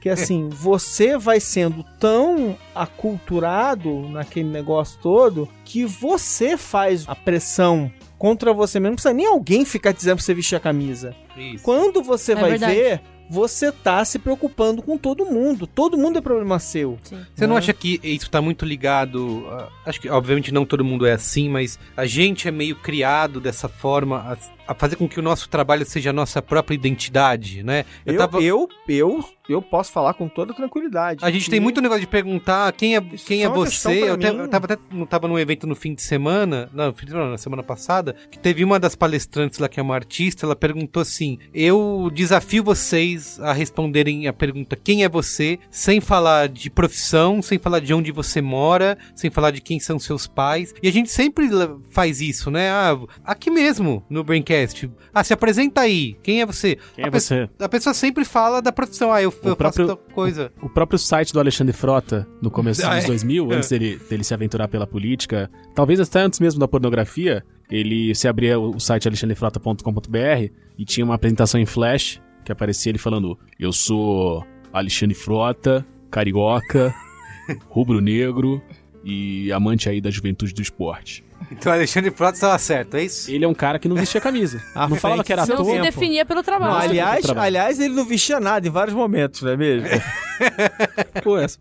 Que assim, [laughs] você vai sendo tão aculturado naquele negócio todo que você faz a pressão contra você mesmo. Não precisa nem alguém ficar dizendo pra você vestir a camisa. Isso. Quando você É vai verdade. ver, você tá se preocupando com todo mundo. Todo mundo é problema seu. Sim. Você não né? acha que isso tá muito ligado? a- acho que, obviamente, não todo mundo é assim, mas a gente é meio criado dessa forma a, a fazer com que o nosso trabalho seja a nossa própria identidade, né? Eu, tava- eu, eu eu posso falar com toda tranquilidade. A gente que tem muito negócio de perguntar quem é, Isso quem é é você. Eu, até, eu tava até não tava num evento no fim de semana, não, fim de semana, na semana passada, que teve uma das palestrantes lá que é uma artista, ela perguntou assim: "Eu desafio vocês a responderem a pergunta quem é você, sem falar de profissão, sem falar de onde você mora, sem falar de quem são seus pais". E a gente sempre faz isso, né? Ah, aqui mesmo no Braincast. Ah, se apresenta aí. Quem é você? Quem a é você? A pessoa sempre fala da profissão. Ah, eu, eu próprio- faço coisa. O próprio site do Alexandre Frota, no começo [laughs] Ah, dos é? 2000, [laughs] antes dele, dele se aventurar pela política, talvez até antes mesmo da pornografia, ele se abria o o site alexandrefrota.com.br e tinha uma apresentação em flash que aparecia ele falando: Eu sou Alexandre Frota, carioca, [laughs] rubro-negro e amante aí da juventude do esporte. Então Alexandre Frota estava certo, é isso? Ele é um cara que não vestia camisa. À [laughs] não falava frente que era seu Não se ator. definia pelo Não, trabalho. Nossa, aliás, trabalho. aliás, ele não vestia nada em vários momentos, não é mesmo? [laughs] Pô, essa.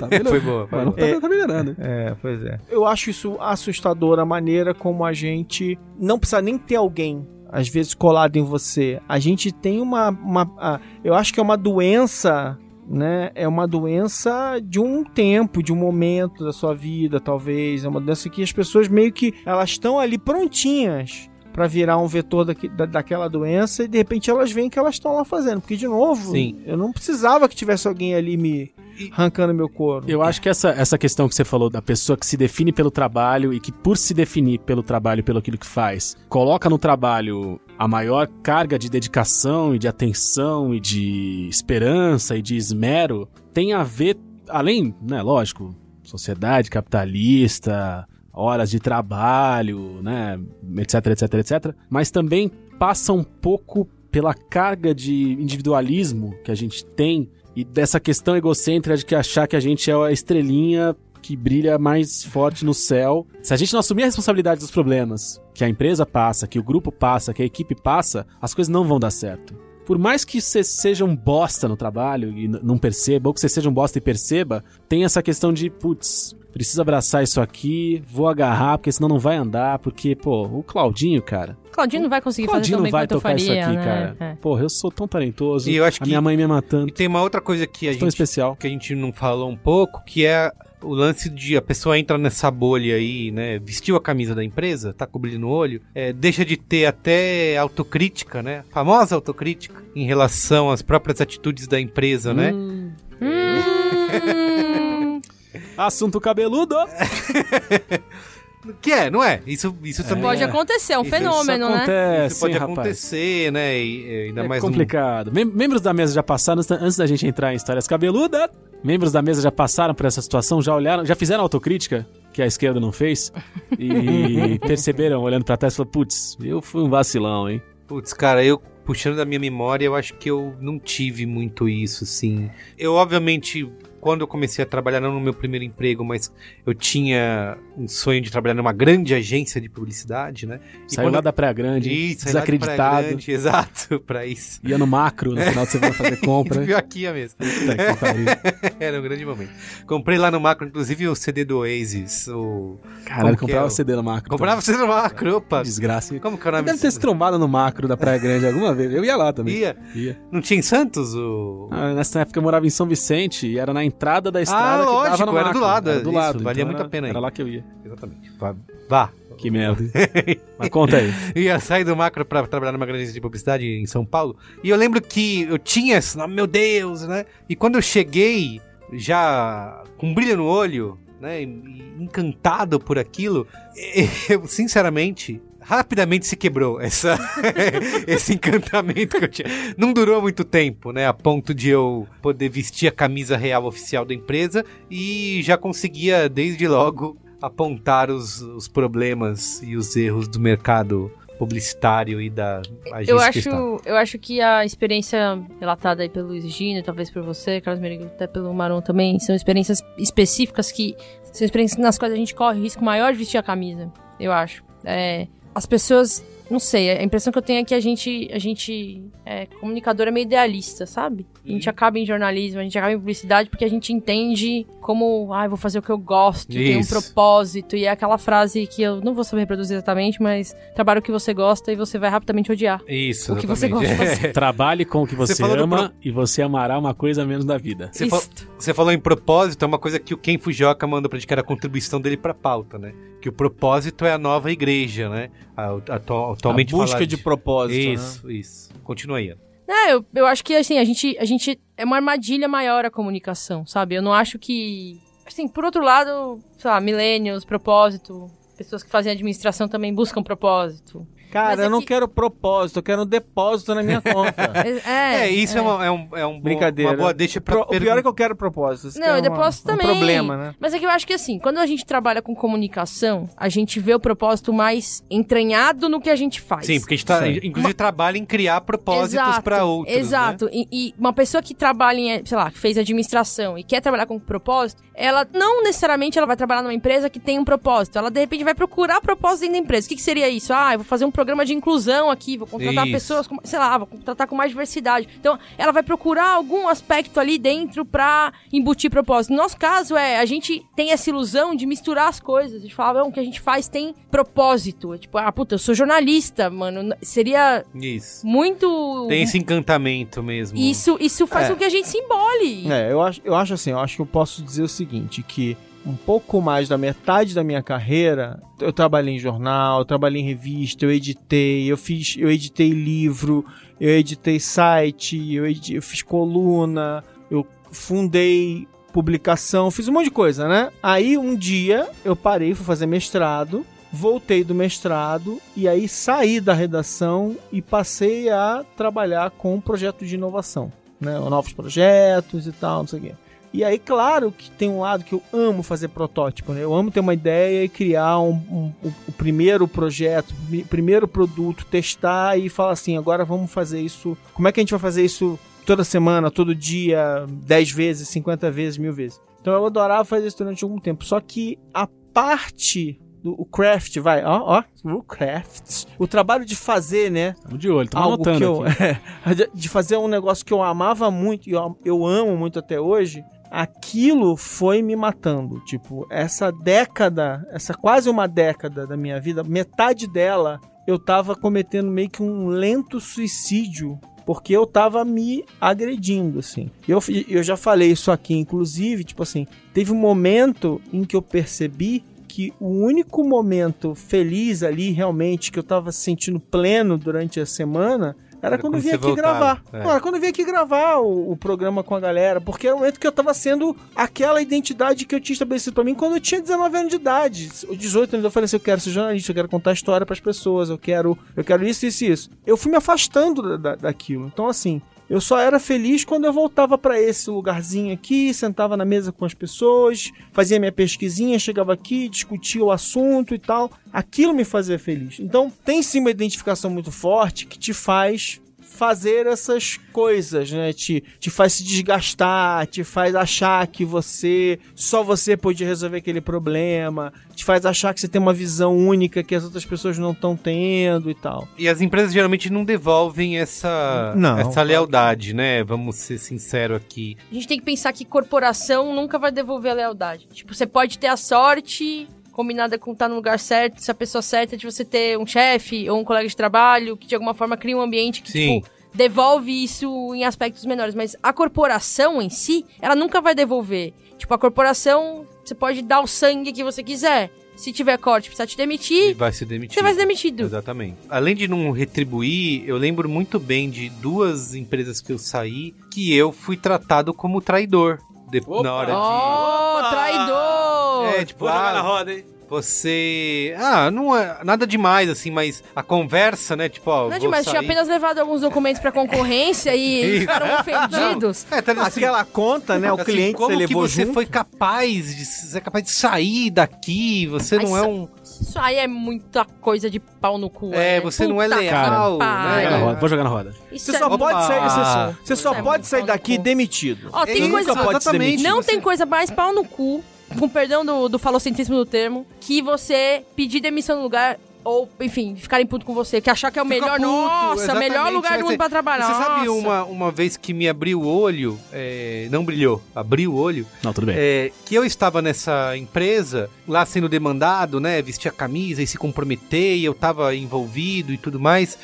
Tá melhorando. Foi boa, foi não boa. tá, tá melhorando. É, pois é. Eu acho isso assustador a maneira como a gente não precisa nem ter alguém às vezes colado em você. A gente tem uma, uma a- eu acho que é uma doença, né? É uma doença de um tempo, de um momento da sua vida, talvez. É uma doença que as pessoas meio que elas estão ali prontinhas pra virar um vetor daqui- da, daquela doença e de repente elas veem que elas estão lá fazendo. Porque, de novo, Sim. eu não precisava que tivesse alguém ali me arrancando meu couro. Eu acho que essa, essa questão que você falou da pessoa que se define pelo trabalho e que, por se definir pelo trabalho, pelo aquilo que faz, coloca no trabalho a maior carga de dedicação e de atenção e de esperança e de esmero, tem a ver, além, né, lógico, sociedade capitalista, horas de trabalho, né, etc, etc, etc, mas também passa um pouco pela carga de individualismo que a gente tem e dessa questão egocêntrica de que achar que a gente é a estrelinha que brilha mais forte no céu. Se a gente não assumir a responsabilidade dos problemas que a empresa passa, que o grupo passa, que a equipe passa, as coisas não vão dar certo. Por mais que você seja um bosta no trabalho e não perceba, ou que você seja um bosta e perceba, tem essa questão de, putz, preciso abraçar isso aqui, vou agarrar, porque senão não vai andar, porque, pô, o Claudinho, cara, Claudinho não vai conseguir fazer Claudinho tão não vai tocar faria, isso aqui, né? cara. É. Porra, eu sou tão talentoso. E eu acho a que- minha mãe me matando. E tem uma outra coisa que a Tão gente especial. que a gente não falou um pouco, que é o lance de a pessoa entra nessa bolha aí, né? Vestiu a camisa da empresa, tá com brilho no olho, é, deixa de ter até autocrítica, né? Famosa autocrítica em relação às próprias atitudes da empresa, né? Hum. Hum, [laughs] Assunto cabeludo. [laughs] Que é, não é? Isso, isso também pode É. acontecer, é um Isso fenômeno, Isso né? acontece, isso pode rapaz? acontecer, né? E, e ainda É mais complicado. Mem- membros da mesa já passaram, antes da- antes da gente entrar em histórias cabeludas, membros da mesa já passaram por essa situação, já olharam, já fizeram autocrítica, que a esquerda não fez, e [laughs] perceberam, olhando pra trás, falaram, putz, eu fui um vacilão, hein? Putz, cara, eu puxando da minha memória, eu acho que eu não tive muito isso, assim. Eu, obviamente, quando eu comecei a trabalhar, não no meu primeiro emprego, mas eu tinha um sonho de trabalhar numa grande agência de publicidade, né? E Saiu quando- lá da Praia Grande, Isso, aí lá de Praia desacreditado, Grande, [laughs] exato, pra isso. ia no macro no final de semana fazer [laughs] compra. Viu aqui a mesmo. [laughs] Era um grande momento. Comprei lá no Macro, inclusive, o CD do Oasis. O... Caralho, comprava é o- CD no macro. Comprava o CD no Macro, opa. Desgraça. Como que é o nome Deve ter se trombado no macro da Praia Grande alguma vez. Eu ia lá também. Ia. Ia. Não tinha em Santos o... Ah, nessa época eu morava em São Vicente e era na entrada da estrada que lógico, dava no era do lado, Era do isso, lado. valia então muito era- a pena aí. Era lá que eu ia. Exatamente. Vá. Vá. Que merda. [laughs] Mas conta aí. Ia sair do macro pra trabalhar numa grande agência de publicidade em São Paulo. E eu lembro que eu tinha esse nome, meu Deus, né? E quando eu cheguei, já com brilho no olho, né? Encantado por aquilo, [laughs] eu, sinceramente. Rapidamente se quebrou essa, [laughs] esse encantamento que eu tinha. Não durou muito tempo, né? A ponto de eu poder vestir a camisa real oficial da empresa e já conseguia, desde logo, apontar os, os problemas e os erros do mercado publicitário e da agência Eu acho, eu acho que a experiência relatada aí pelo Luiz Gino, talvez por você, Carlos Merigo, até pelo Maron também, são experiências específicas que são experiências nas quais a gente corre risco maior de vestir a camisa, eu acho. É, as pessoas não sei, a impressão que eu tenho é que a gente, a gente é, comunicador é meio idealista, sabe? A gente acaba em jornalismo, a gente acaba em publicidade porque a gente entende como, ah, eu vou fazer o que eu gosto, tem um propósito, e é aquela frase que eu não vou saber reproduzir exatamente, mas trabalha o que você gosta e você vai rapidamente odiar. Isso, O que você gosta de [laughs] fazer. Trabalhe com o que você, Você ama e você amará uma coisa a menos da vida. Você, fa- Isto. você falou em propósito, é uma coisa que o Ken Fujioka mandou pra gente, que era a contribuição dele pra pauta, né? Que o propósito é a nova igreja, né? A- atu- atualmente a busca falar de propósito. né? Isso, isso. Continua aí. É, eu, eu acho que assim, a gente, a gente. É uma armadilha maior a comunicação, sabe? Eu não acho que. Assim, por outro lado, sei lá, millennials, propósito. Pessoas que fazem administração também buscam propósito. Cara, Mas é eu não que- quero propósito, eu quero um depósito na minha conta. [laughs] É, É, isso é, uma, é um, é um Brincadeira. uma boa deixa pra Pro- o pior é que eu quero propósito. Não, que é e uma- depósito um também. problema, né? Mas é que eu acho que assim, quando a gente trabalha com comunicação, a gente vê o propósito mais entranhado no que a gente faz. Sim, porque a gente tá, Sim. inclusive trabalha em criar propósitos pra outros. né? Exato. E, e uma pessoa que trabalha em, sei lá, que fez administração e quer trabalhar com propósito, ela não necessariamente ela vai trabalhar numa empresa que tem um propósito. Ela de repente vai procurar propósito dentro da empresa. O que, que seria isso? Ah, eu vou fazer um programa de inclusão aqui, vou contratar Isso. pessoas com, sei lá, vou contratar com mais diversidade. Então, ela vai procurar algum aspecto ali dentro pra embutir propósito. No nosso caso é, a gente tem essa ilusão de misturar as coisas. De falar, não, o que a gente faz tem propósito. É Tipo, ah, puta, eu sou jornalista, mano. Seria Isso. muito Tem esse encantamento mesmo. isso, isso faz É. com que a gente se embole. É, eu acho, eu acho assim, eu acho que eu posso dizer o seguinte, que um pouco mais da metade da minha carreira, eu trabalhei em jornal, eu trabalhei em revista, eu editei, eu fiz, eu editei livro, eu editei site, eu, eu fiz coluna, eu fundei publicação, fiz um monte de coisa, né? Aí um dia eu parei, fui fazer mestrado, voltei do mestrado e aí saí da redação e passei a trabalhar com um projeto de inovação, né? Novos projetos e tal, não sei o quê. E aí, claro que tem um lado que eu amo fazer protótipo, né? Eu amo ter uma ideia e criar um, um- o- o primeiro projeto, o primeiro produto, testar e falar assim, agora vamos fazer isso. Como é que a gente vai fazer isso toda semana, todo dia, 10 vezes, 50 vezes, mil vezes? Então eu adorava fazer isso durante algum tempo. Só que a parte do o craft, vai, ó, ó, o craft, o trabalho de fazer, né? Tamo de olho, tamo algo que eu, de- [laughs] de fazer um negócio que eu amava muito e eu, eu amo muito até hoje, aquilo foi me matando. Tipo, essa década, essa quase uma década da minha vida, metade dela eu tava cometendo meio que um lento suicídio. Porque eu tava me agredindo, assim. Eu, eu já falei isso aqui, inclusive, tipo assim, teve um momento em que eu percebi que o único momento feliz ali, realmente, que eu tava sentindo pleno durante a semana, era, Era quando eu quando vim você aqui gravar. é. Não, era quando eu vim aqui gravar o, o programa com a galera, porque era o momento que eu tava sendo aquela identidade que eu tinha estabelecido pra mim quando eu tinha 19 anos de idade. Ou 18 anos eu falei assim, eu quero ser jornalista, eu quero contar história pras pessoas, eu quero, eu quero isso, isso e isso. Eu fui me afastando da- da- daquilo. Então, assim, eu só era feliz quando eu voltava pra esse lugarzinho aqui, sentava na mesa com as pessoas, fazia minha pesquisinha, chegava aqui, discutia o assunto e tal. Aquilo me fazia feliz. Então, tem sim uma identificação muito forte que te faz fazer essas coisas, né? Te, te faz se desgastar, te faz achar que você, só você pode resolver aquele problema, te faz achar que você tem uma visão única que as outras pessoas não estão tendo e tal. E as empresas geralmente não devolvem essa, Não, essa lealdade, né? Vamos ser sinceros aqui. A gente tem que pensar que corporação nunca vai devolver a lealdade. Tipo, você pode ter a sorte combinada com estar no lugar certo, se a pessoa certa de você ter um chefe ou um colega de trabalho que de alguma forma cria um ambiente que, Sim. tipo, devolve isso em aspectos menores. Mas a corporação em si, ela nunca vai devolver. Tipo, a corporação, você pode dar o sangue que você quiser. Se tiver corte, precisar te demitir, vai ser demitido. você vai ser demitido. Exatamente. Além de não retribuir, eu lembro muito bem de duas empresas que eu saí que eu fui tratado como traidor. De- Opa! na hora de. Oh, traidor! É, tipo, ah, roda, hein? você. Ah, não é nada demais, assim, mas a conversa, né? Tipo, ó. Não é vou demais, tinha sair- apenas levado alguns documentos pra concorrência e [laughs] eles ficaram ofendidos. É, tá, assim, Aquela conta, né? O assim, cliente como você que levou você junto. foi capaz de você é capaz de sair daqui? Você Mas não é um Isso aí é muita coisa de pau no cu. É, né? você não é Puta leal, que né? Jogar roda, Vou jogar na roda. Isso Você é só pode sair, você, você só é pode sair daqui demitido. Ó, tem Isso, coisa... nunca pode ser exatamente. demitido. Não você- tem coisa mais pau no cu, com perdão do, do falocentrismo do termo, que você pedir demissão no lugar Ou, enfim, ficarem puto com você, que achar que é o Fica melhor. puto, Nossa, melhor lugar do mundo é- pra trabalhar. Você sabe uma, uma vez que me abriu o olho, é, não brilhou, abriu o olho, Não, tudo bem. é, que eu estava nessa empresa, lá sendo demandado, né, vestir a camisa e se comprometer, e eu estava envolvido e tudo mais,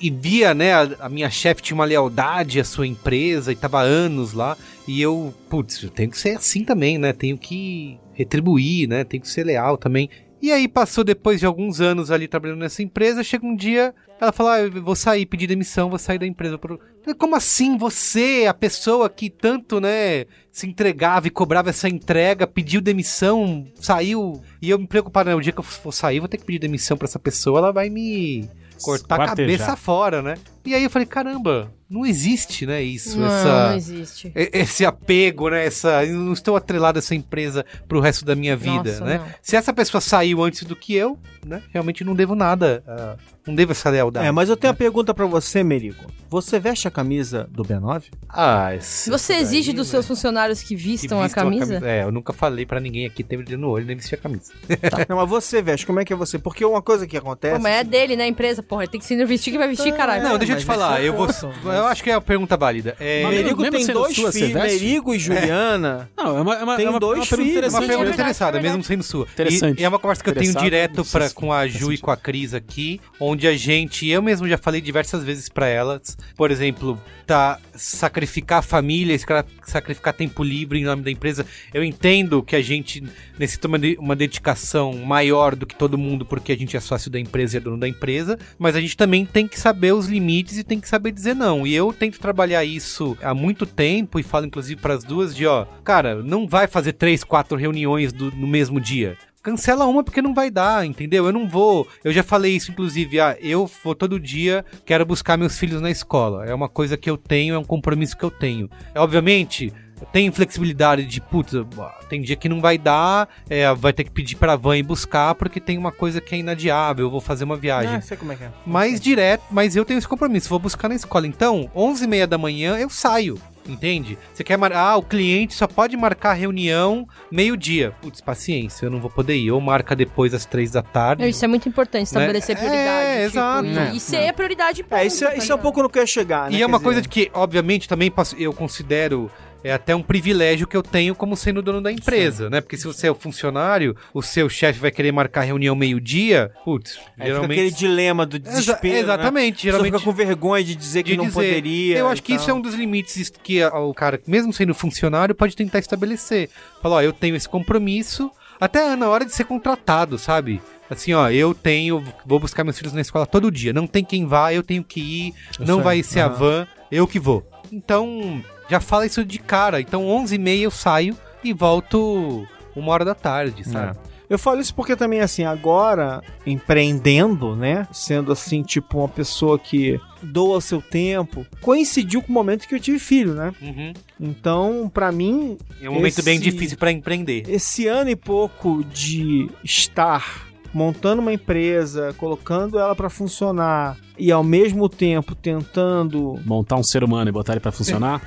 e via, né, a, a minha chefe tinha uma lealdade à sua empresa e estava há anos lá, e eu, putz, eu tenho que ser assim também, né, tenho que retribuir, né, tenho que ser leal também. E aí passou depois de alguns anos ali trabalhando nessa empresa, chega um dia, ela fala, ah, eu vou sair, pedir demissão, vou sair da empresa. Como assim você, a pessoa que tanto, né, se entregava e cobrava essa entrega, pediu demissão, saiu, e eu me preocupava, né, o dia que eu for sair, vou ter que pedir demissão pra essa pessoa, ela vai me cortar a cabeça fora, né? E aí eu falei, caramba, não existe, né, isso, Não, essa... não existe. Esse apego, né? Essa, eu não estou atrelado a essa empresa pro resto da minha vida, Nossa, né? não. Se essa pessoa saiu antes do que eu, né? Realmente não devo nada. ah, não devo essa lealdade. É, mas eu tenho uma pergunta pra você, Merigo. Você veste a camisa do B9? Ah, esse- Você exige daí, dos né? seus funcionários que Que vistam a vistam camisa? É, eu nunca falei pra ninguém aqui ter brilho no olho nem vestir a camisa. [laughs] Não, mas você veste. Como é que é você? Porque uma coisa que acontece. Pô, mas é dele, né, a empresa, porra. Ele tem que se vestir que vai vestir, caralho. não, deixa eu mas te falar. é Eu, vou, [laughs] eu acho que é a pergunta válida. É, Mas Merigo mesmo tem sendo dois sua, filhos? Merigo e Juliana. Não, é uma, é uma, Tem é uma, dois é uma pergunta filhos, uma interessante. pergunta é interessada, é mesmo sendo sua. Interessante. E, e é uma conversa que eu tenho direto pra, se com a Ju e com a Cris aqui, onde a gente, eu mesmo já falei diversas vezes pra elas, por exemplo, tá sacrificar a família, sacrificar tempo livre em nome da empresa. Eu entendo que a gente necessita uma, de- uma dedicação maior do que todo mundo, porque a gente é sócio da empresa e é dono da empresa, mas a gente também tem que saber os limites e tem que saber dizer não. E eu tento trabalhar isso há muito tempo e falo inclusive pras duas de, ó, cara, não vai fazer três, quatro reuniões do- no mesmo dia. Cancela uma porque não vai dar, entendeu? Eu não vou. Eu já falei isso, inclusive. Ah, eu vou todo dia, quero buscar meus filhos na escola. É uma coisa que eu tenho, é um compromisso que eu tenho. É, obviamente, tem flexibilidade de, putz, tem dia que não vai dar, é, vai ter que pedir pra van ir buscar porque tem uma coisa que é inadiável, eu vou fazer uma viagem. Ah, sei como é que é. Mais direto, mas eu tenho esse compromisso, vou buscar na escola. Então, 11h30 da manhã eu saio, entende? Você quer marcar, ah, o cliente só pode marcar reunião meio-dia. Putz, paciência, eu não vou poder ir. Ou marca depois às 3 da tarde. Isso é muito importante, estabelecer Né? prioridade. É, tipo, exato. E, e ser a prioridade É, isso, é, isso é um pouco no que eu ia chegar, né? E é uma Quer coisa dizer, de que, obviamente, também posso- eu considero é até um privilégio que eu tenho como sendo dono da empresa, né? Porque se você é o funcionário, o seu chefe vai querer marcar reunião meio-dia, putz, Aí geralmente... aquele dilema do Exa- desespero. exatamente, Né? geralmente... Você fica com vergonha de dizer que de não dizer. poderia. Eu acho que tal. isso é um dos limites que a- o cara, mesmo sendo funcionário, pode tentar estabelecer. Falar, ó, eu tenho esse compromisso, até na hora de ser contratado, sabe? Assim, ó, eu tenho, vou buscar meus filhos na escola todo dia. Não tem quem vá, eu tenho que ir, não aí. vai ser a Aham. van, eu que vou. Então, já fala isso de cara. Então, 11h30 eu saio e volto uma hora da tarde, sabe? Eu falo isso porque também, assim, agora, empreendendo, né? Sendo assim, tipo, uma pessoa que doa seu tempo, coincidiu com o momento que eu tive filho, né? Uhum. Então, pra mim, É um momento bem Esse- difícil pra empreender. esse ano e pouco de estar montando uma empresa, colocando ela pra funcionar e ao mesmo tempo tentando Montar um ser humano e botar ele pra funcionar.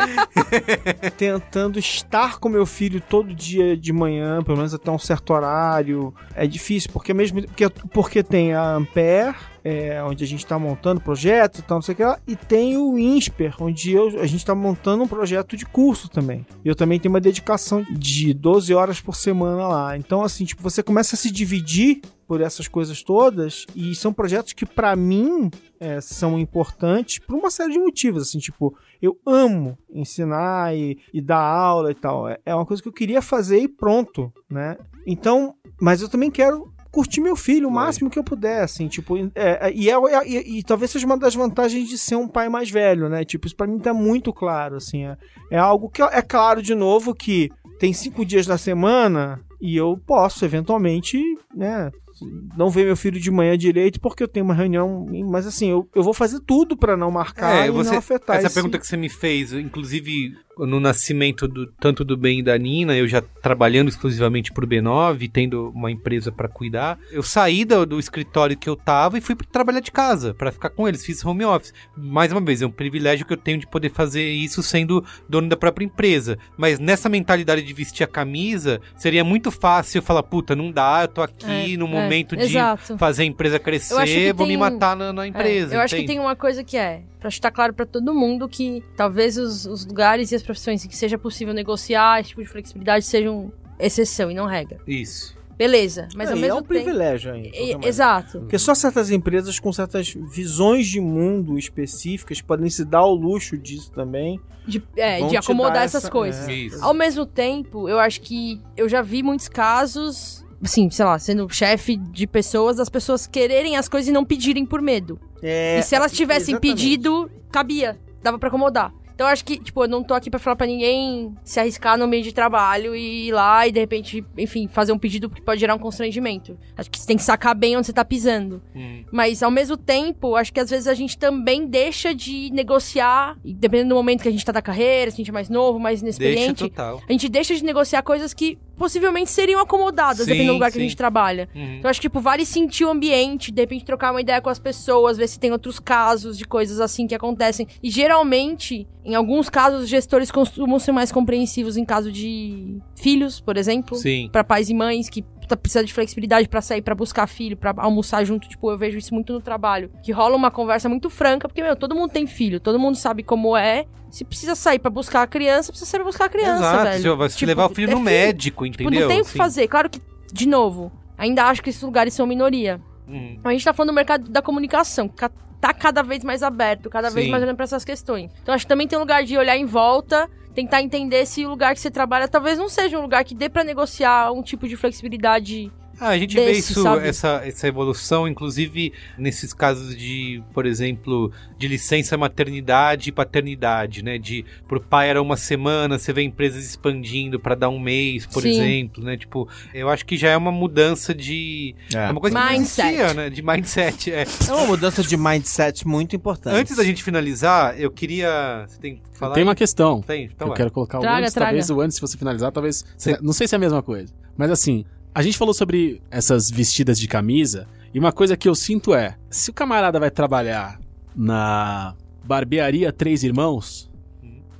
[laughs] tentando estar com meu filho todo dia de manhã, pelo menos até um certo horário. É difícil, porque mesmo porque, porque tem a Ampere, é, onde a gente está montando projetos e tal, não sei o que lá, e tem o INSPER, onde eu, a gente está montando um projeto de curso também. Eu também tenho uma dedicação de 12 horas por semana lá. Então, assim, tipo, você começa a se dividir por essas coisas todas, e são projetos que, para mim, é, são importantes por uma série de motivos, assim, tipo, eu amo ensinar e, e dar aula e tal. É, é uma coisa que eu queria fazer e pronto, né? Então, mas eu também quero curtir meu filho o máximo que eu puder, assim, tipo, é, é, e, é, é- e, e talvez seja uma das vantagens de ser um pai mais velho, né? Tipo, isso pra mim tá muito claro, assim, é, é algo que é claro de novo que tem cinco dias na semana e eu posso eventualmente, né? Não ver meu filho de manhã direito porque eu tenho uma reunião, mas assim, eu, eu vou fazer tudo pra não marcar É, e você- não afetar Essa esse- pergunta que você me fez, inclusive no nascimento do, tanto do Ben e da Nina, eu já trabalhando exclusivamente pro B9, tendo uma empresa pra cuidar, eu saí do, do escritório que eu tava e fui trabalhar de casa, pra ficar com eles, fiz home office. Mais uma vez, é um privilégio que eu tenho de poder fazer isso sendo dono da própria empresa. Mas nessa mentalidade de vestir a camisa, seria muito fácil falar, puta, não dá, eu tô aqui É, no é, momento de exato. fazer a empresa Eu crescer, vou me tem- matar na, na É, empresa. eu acho que entende? tem uma coisa que é, pra estar claro pra todo mundo, que talvez os, os lugares e as profissões em que seja possível negociar esse tipo de flexibilidade sejam exceção e não regra. Isso. Beleza, mas É, ao mesmo é um tempo... privilégio ainda. Exato. Porque só certas empresas com certas visões de mundo específicas podem se dar ao luxo disso também. De, é, de acomodar dar essas essa- coisas. é. Isso. Ao mesmo tempo, eu acho que eu já vi muitos casos, assim, sei lá, sendo chefe de pessoas, das pessoas quererem as coisas e não pedirem por medo. É, e se elas tivessem exatamente. pedido, cabia, dava pra acomodar. Então eu acho que, tipo, eu não tô aqui pra falar pra ninguém se arriscar no meio de trabalho e ir lá e de repente, enfim, fazer um pedido que pode gerar um constrangimento. Acho que você tem que sacar bem onde você tá pisando. Hum. Mas ao mesmo tempo, acho que às vezes a gente também deixa de negociar, dependendo do momento que a gente tá da carreira, se a gente é mais novo, mais Deixa inexperiente, total. a gente deixa de negociar coisas que possivelmente seriam acomodadas, Sim, dependendo do lugar que a sim. gente trabalha. Uhum. Então, acho que, tipo, vale sentir o ambiente, de repente trocar uma ideia com as pessoas, ver se tem outros casos de coisas assim que acontecem. E geralmente, em alguns casos, os gestores costumam ser mais compreensivos em caso de filhos, por exemplo. Sim. Pra pais e mães que tá precisando de flexibilidade pra sair, pra buscar filho, pra almoçar junto. Tipo, eu vejo isso muito no trabalho. Que rola uma conversa muito franca, porque, meu, todo mundo tem filho, todo mundo sabe como é. Se precisa sair pra buscar a criança, precisa sair pra buscar a criança, Exato. velho. Você vai Tipo, levar o filho é no médico, Tipo, entendeu? não tem o que fazer. Claro que, de novo, ainda acho que esses lugares são minoria. Uhum. A gente tá falando do mercado da comunicação, tá cada vez mais aberto, cada vez Sim. mais olhando pra essas questões. Então acho que também tem um lugar de olhar em volta, tentar entender se o lugar que você trabalha talvez não seja um lugar que dê pra negociar um tipo de flexibilidade. Ah, a gente vê desse, isso, sabe? essa, essa evolução, inclusive nesses casos de, por exemplo, de licença maternidade e paternidade, né? De por pai era uma semana, você vê empresas expandindo para dar um mês, por Sim. exemplo, né? Tipo, eu acho que já é uma mudança de. É, uma coisa que Mindset. existia, né? De mindset. É. É uma mudança de mindset muito importante. Antes da gente finalizar, eu queria. Você tem que falar? Tem uma questão. Tem, então eu vai. quero colocar o Traga, antes, traga. talvez o antes, se você finalizar, talvez. se- Não sei se é a mesma coisa. Mas assim, a gente falou sobre essas vestidas de camisa, e uma coisa que eu sinto é: se o camarada vai trabalhar na barbearia Três Irmãos,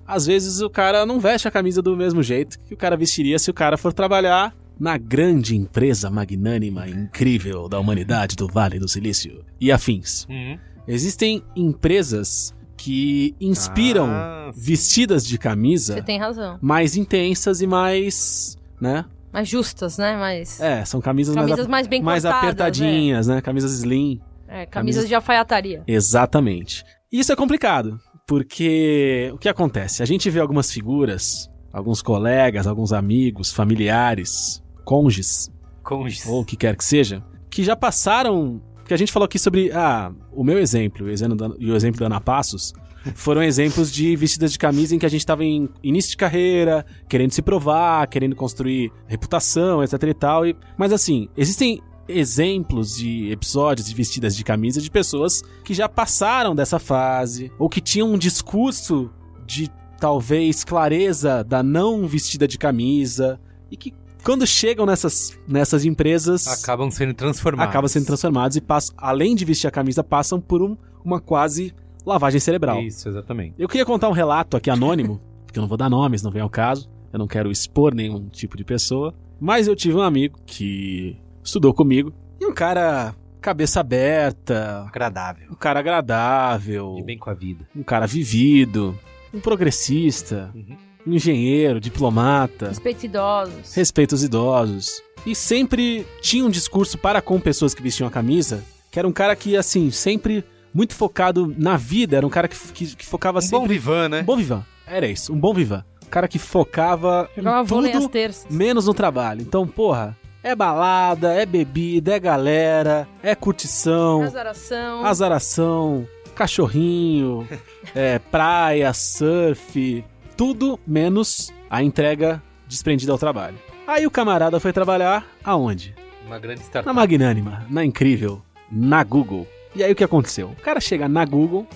às vezes o cara não veste a camisa do mesmo jeito que o cara vestiria se o cara for trabalhar na grande empresa magnânima e incrível da humanidade do Vale do Silício e afins. Uhum. Existem empresas que inspiram Ah, vestidas de camisa Você tem razão. mais intensas e mais, né? Mais justas, né? Mais. É, são camisas, Camisas mais, mais bem mais cortadas, apertadinhas, né? Camisas slim. É, camisas Camisas- de alfaiataria. Exatamente. E isso é complicado, porque o que acontece? A gente vê algumas figuras, alguns colegas, alguns amigos, familiares, cônjuges, cônjuges. ou o que quer que seja, que já passaram. Porque a gente falou aqui sobre. Ah, o meu exemplo o exemplo e o exemplo da Ana Passos foram exemplos de vestidas de camisa em que a gente estava em início de carreira, querendo se provar, querendo construir reputação, etc e tal. E, mas assim, existem exemplos de episódios de vestidas de camisa de pessoas que já passaram dessa fase, ou que tinham um discurso de talvez clareza da não vestida de camisa, e que quando chegam nessas, nessas empresas Acabam sendo transformados. acabam sendo transformados e passam, além de vestir a camisa, passam por um- uma quase lavagem cerebral. Isso, exatamente. Eu queria contar um relato aqui anônimo, [laughs] porque eu não vou dar nomes, não vem ao caso. Eu não quero expor nenhum tipo de pessoa. Mas eu tive um amigo que estudou comigo. E um cara cabeça aberta, Agradável. um cara agradável, De bem com a vida. um cara vivido, um progressista, Uhum. Engenheiro, diplomata, Respeito idosos. respeita os idosos. E sempre tinha um discurso para com pessoas que vestiam a camisa, que era um cara que, assim, sempre muito focado na vida, era um cara que, que, que focava Um sempre... bom vivan, né? Um bom vivan. Era isso, um bom vivan. Um cara que focava Jogava em tudo, terças. menos no trabalho. Então, porra, é balada, é bebida, é galera, é curtição, Azaração. azaração, cachorrinho, [laughs] é, praia, surf, tudo menos a entrega desprendida ao trabalho. Aí o camarada foi trabalhar aonde? Uma grande startup. Na Magnânima, na Incrível, na Google. E aí o que aconteceu? O cara chega na Google,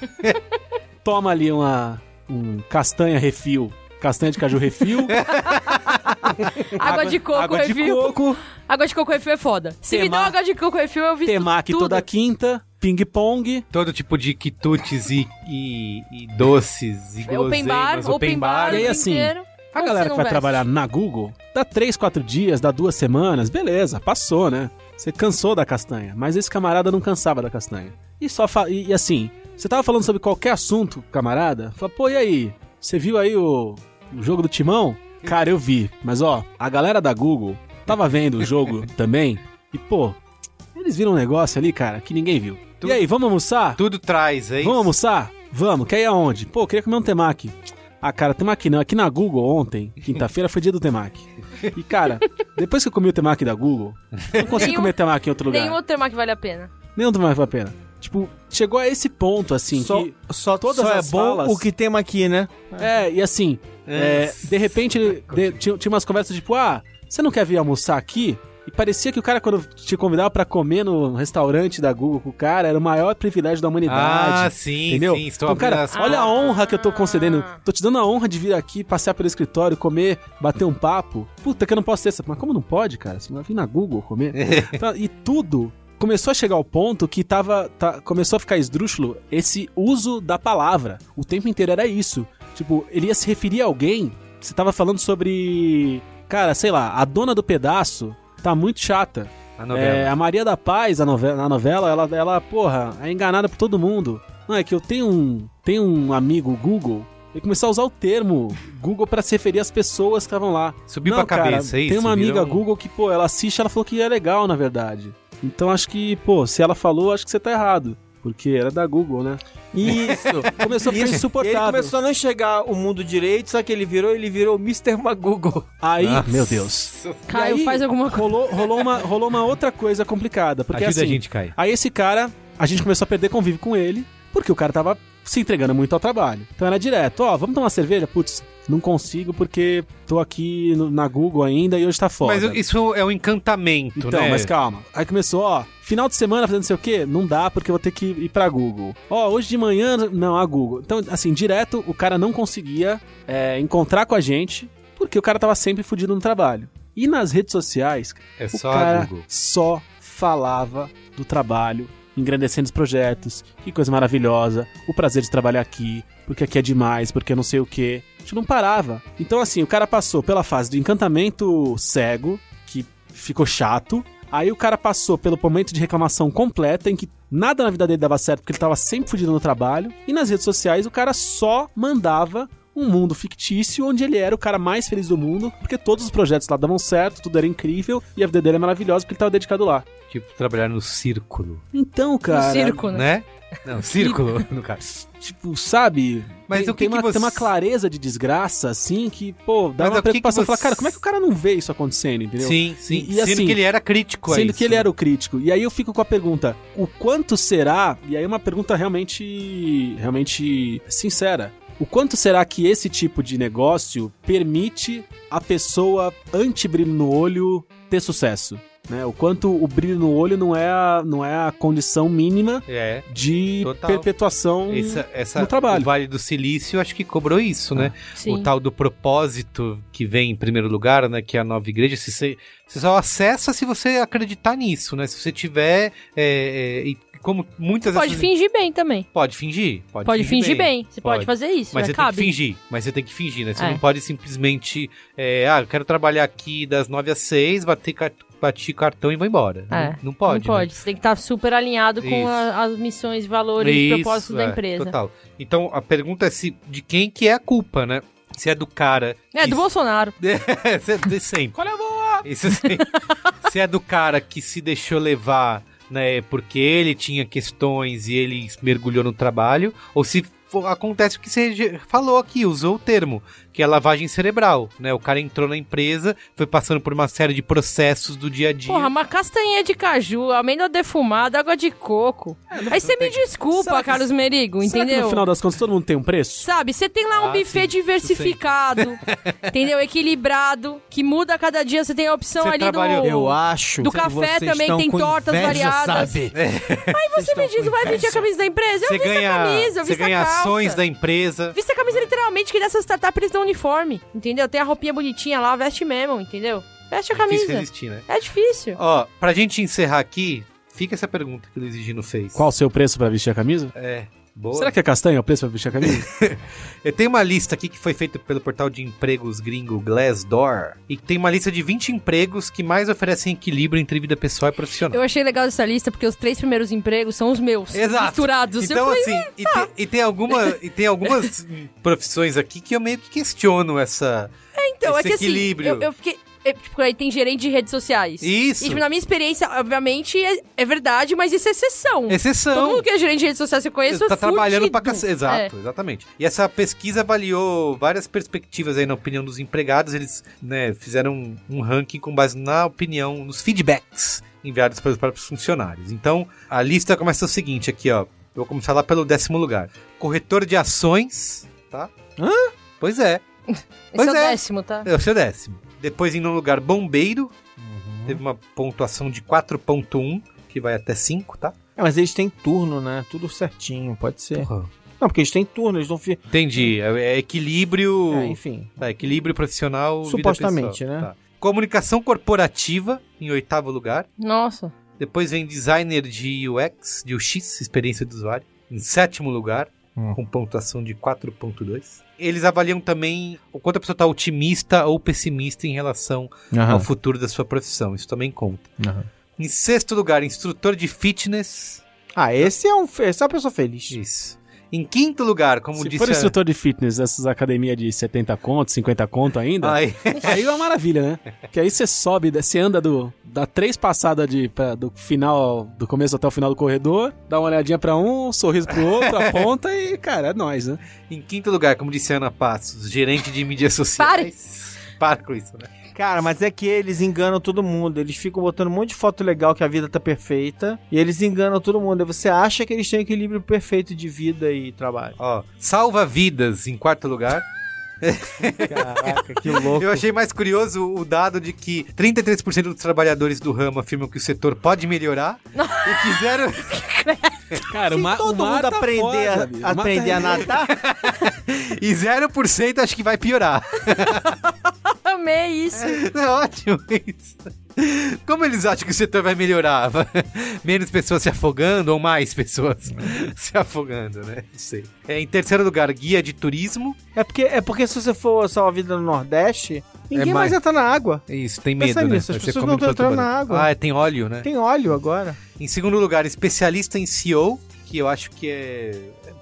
[laughs] toma ali uma um castanha refil, castanha de caju refil, [laughs] Água de coco, água de refil. coco, Água de coco refil é foda. Se me dá água de coco refil, eu vi temaki tudo. toda quinta, ping-pong, Todo tipo de quitutes e, e, e doces e É Open bar, guloseimas, open bar, E aí, assim, inteiro. A galera que vai veste? trabalhar na Google, dá três, quatro dias, dá duas semanas, beleza, passou, né? Você cansou da castanha, mas esse camarada não cansava da castanha. E só fa... e, e assim, você tava falando sobre qualquer assunto, camarada, fala, pô, e aí? Você viu aí o, o jogo do Timão? Cara, eu vi, mas ó, a galera da Google tava vendo o jogo [laughs] também, e pô, eles viram um negócio ali, cara, que ninguém viu. E aí, vamos almoçar? Tudo traz, é isso? Vamos almoçar? Vamos, quer ir aonde? Pô, queria comer um temaki. Ah, cara, temaki não. Aqui na Google ontem, quinta-feira, foi dia do temaki. E, cara, [laughs] depois que eu comi o temaki da Google, eu não consigo Nenhum- comer temaki em outro lugar. Nenhum outro tema que vale a pena. Nenhum temaki vale a pena. Tipo, chegou a esse ponto, assim, Só, que... só, todas só é as bom falas- o que temos aqui, né? É, e assim, é, de repente, ele- de- tinha, tinha umas conversas tipo, ah, você não quer vir almoçar aqui? E parecia que o cara, quando te convidava pra comer no restaurante da Google com o cara, era o maior privilégio da humanidade. Ah, sim, Entendeu? sim. Estou Então, cara, as olha a honra que eu tô concedendo. Tô te dando a honra de vir aqui, passear pelo escritório, comer, bater um papo. Puta, que eu não posso ter essa. Mas como não pode, cara? Você vai vir na Google comer. [laughs] Então, e tudo começou a chegar ao ponto que tava. tá- começou a ficar esdrúxulo esse uso da palavra. O tempo inteiro era isso. Tipo, ele ia se referir a alguém. Você tava falando sobre. Cara, sei lá, a dona do pedaço tá muito chata. A novela. É, a Maria da Paz, a novela, na novela, ela, ela, porra, é enganada por todo mundo. Não, é que eu tenho um, tenho um amigo Google, ele começou a usar o termo Google pra se referir às pessoas que estavam lá. Subiu Não, pra cabeça, cara, é isso? Tem uma amiga Virou Google que, pô, ela assiste, ela falou que é legal, na verdade. Então acho que, pô, se ela falou, acho que você tá errado. Porque era da Google, né? Isso. [laughs] Começou a ficar insuportável. Ele começou a não enxergar o mundo direito, só que ele virou, ele virou Mr. Magoogle. Aí, Nossa. meu Deus. Caio, aí, faz alguma coisa. Rolou, rolou, uma, rolou uma outra coisa complicada. Porque Ajuda assim, a gente, Caio. Aí esse cara, a gente começou a perder convívio com ele, porque o cara tava se entregando muito ao trabalho. Então era direto, ó, vamos tomar uma cerveja? Putz, não consigo porque tô aqui no- na Google ainda e hoje tá foda. Mas isso é um encantamento, Então, né? mas calma. Aí começou, ó, final de semana fazendo não sei o quê? Não dá porque eu vou ter que ir pra Google. Ó, hoje de manhã, não, a Google. Então, assim, direto, o cara não conseguia é, encontrar com a gente porque o cara tava sempre fudido no trabalho. E nas redes sociais, É o só cara só falava do trabalho, engrandecendo os projetos, que coisa maravilhosa, o prazer de trabalhar aqui, porque aqui é demais, porque não sei o que. A gente não parava. Então, assim, o cara passou pela fase do encantamento cego, que ficou chato. Aí o cara passou pelo momento de reclamação completa, em que nada na vida dele dava certo, porque ele tava sempre fudido no trabalho. E nas redes sociais o cara só mandava um mundo fictício onde ele era o cara mais feliz do mundo, porque todos os projetos lá davam certo, tudo era incrível e a vida dele era maravilhosa porque ele tava dedicado lá. Tipo, trabalhar no círculo, Então, cara. No circo, né? Não, círculo, [laughs] no caso. Tipo, sabe? Mas tem, o que tem que uma, você- tem uma clareza de desgraça, assim, que, pô, dá Mas uma que preocupação. você- Falar, cara, como é que o cara não vê isso acontecendo, entendeu? Sim, sim. E- e Sendo assim, que ele era crítico Sendo isso, que ele né? era o crítico. E aí eu fico com a pergunta: o quanto será? E aí uma pergunta realmente, realmente sincera. O quanto será que esse tipo de negócio permite a pessoa anti-brilho no olho ter sucesso? Né? O quanto o brilho no olho não é a, não é a condição mínima É. de Total. perpetuação Essa, essa, no trabalho. O Vale do Silício, acho que cobrou isso, né? Sim. O tal do propósito que vem em primeiro lugar, né? Que é a nova igreja. Se você, você só acessa se você acreditar nisso, né? Se você tiver. é, é, e como muitas Pode dessas- fingir bem também. Pode fingir. Pode, Pode fingir bem. Você pode, fazer isso. Mas né? você Cabe. tem que fingir. Mas você tem que fingir, né? Você É. não pode simplesmente. é, ah, eu quero trabalhar aqui das 9 às 6, bater car- bati cartão e vou embora. É, Não, não pode. Não né? pode. Você tem que estar super alinhado com Isso. a- as missões, valores e Isso, propósitos da é, empresa. Total. Então a pergunta é se de quem que é a culpa, né? Se é do cara. É, que do Bolsonaro. [laughs] É, é sempre. Qual é a boa? Isso sempre. se é do cara que se deixou levar, né, porque ele tinha questões e ele mergulhou no trabalho, ou se acontece o que você falou aqui, usou o termo, que é lavagem cerebral, né? O cara entrou na empresa, foi passando por uma série de processos do dia a dia. Porra, uma castanha de caju, amêndoa defumada, água de coco. Aí você me desculpa, Será que- Carlos Merigo, Será que entendeu? no final das contas todo mundo tem um preço? Sabe, você tem lá um Ah, buffet sim, diversificado, entendeu? [laughs] Equilibrado, que muda a cada dia. Você tem a opção Você ali trabalhou- do... Eu acho. Do café também tem tortas inveja, variadas. Sabe? Aí você me diz, vai vestir a camisa da empresa? Eu Você visto ganha, a camisa, eu você visto a ganha calça. ações da empresa. Vista a camisa literalmente, que nessas startups eles uniforme, entendeu? Tem a roupinha bonitinha lá, veste mesmo, entendeu? Veste a Difícil camisa. resistir, né? É difícil. Ó, pra gente encerrar aqui, fica essa pergunta que o Luiz Gino fez. Qual o seu preço pra vestir a camisa? É, Boa. Será que é castanho o preço pra vestir a camisa? [laughs] Eu tenho uma lista aqui que foi feita pelo portal de empregos gringo Glassdoor. E tem uma lista de 20 empregos que mais oferecem equilíbrio entre vida pessoal e profissional. Eu achei legal essa lista porque os três primeiros empregos são os meus. Exato. Misturados. Então, eu falei, assim, e, tem, e tem alguma, [laughs] e tem algumas profissões aqui que eu meio que questiono essa. então, é esse que assim, equilíbrio. eu, eu fiquei. É, tipo, aí tem gerente de redes sociais. Isso. E tipo, na minha experiência, obviamente, é, é verdade, mas isso é exceção. Exceção. Todo mundo que é gerente de redes sociais que eu conheço tá é trabalhando pra cacete. Exato, exatamente. E essa pesquisa avaliou várias perspectivas aí na opinião dos empregados. Eles né, fizeram um, um ranking com base na opinião, nos feedbacks enviados pelos próprios funcionários. Então, a lista começa o seguinte aqui, ó. Eu vou começar lá pelo décimo lugar. Corretor de ações, tá? Hã? Pois é. É. [laughs] Esse Pois é o é. décimo, tá? É o seu décimo. Depois, em um lugar, bombeiro. Uhum. Teve uma pontuação de 4.1, que vai até 5, tá? É, mas eles têm turno, né? Tudo certinho, pode ser. Não, porque eles têm turno, eles não fi... Entendi. É, é equilíbrio. É, enfim. Tá, equilíbrio profissional. Supostamente, né? Tá. Comunicação corporativa, em oitavo lugar. Nossa. Depois vem designer de UX, de UX, experiência do usuário, em sétimo lugar, Hum. com pontuação de 4.2. Eles avaliam também o quanto a pessoa está otimista ou pessimista em relação ao futuro da sua profissão. Isso também conta. Aham. Em sexto lugar, instrutor de fitness. Ah, esse é, um, esse é uma pessoa feliz. Isso. Em quinto lugar, como Se disse for a- instrutor de fitness, essas academias de 70 conto, 50 conto ainda, Ai, [laughs] aí é uma maravilha, né? Que aí você sobe, você anda do, dá três passadas de, pra- do final, do começo até o final do corredor, dá uma olhadinha pra um, um sorriso pro outro, [laughs] aponta e, cara, é nóis, né? em quinto lugar, como disse Ana Passos, gerente de mídias sociais. Para com isso, né? Cara, mas é que eles enganam todo mundo. Eles ficam botando um monte de foto legal que a vida tá perfeita. E eles enganam todo mundo. Aí você acha que eles têm um equilíbrio perfeito de vida e trabalho. Ó, salva vidas em quarto lugar. Caraca, que louco. Eu achei mais curioso o dado de que 33% dos trabalhadores do ramo afirmam que o setor pode melhorar [laughs] e que zero, Cara, Se o todo o mar mundo tá aprender, foda, a, aprender a nadar, [laughs] e 0% acho que vai piorar. [laughs] Amei isso. É ótimo isso. Como eles acham que o setor vai melhorar? [laughs] Menos pessoas se afogando ou mais pessoas [laughs] se afogando, né? Não sei. É, em terceiro lugar, guia de turismo. é porque, é porque se você for salvar a vida no Nordeste, ninguém É mais mais- entra na água. Isso, tem Pensa medo, né? nisso, as pessoas não tão pelo entrando na água. Ah, tem óleo, né? Tem óleo agora. Em segundo lugar, especialista em SEO, que eu acho que é...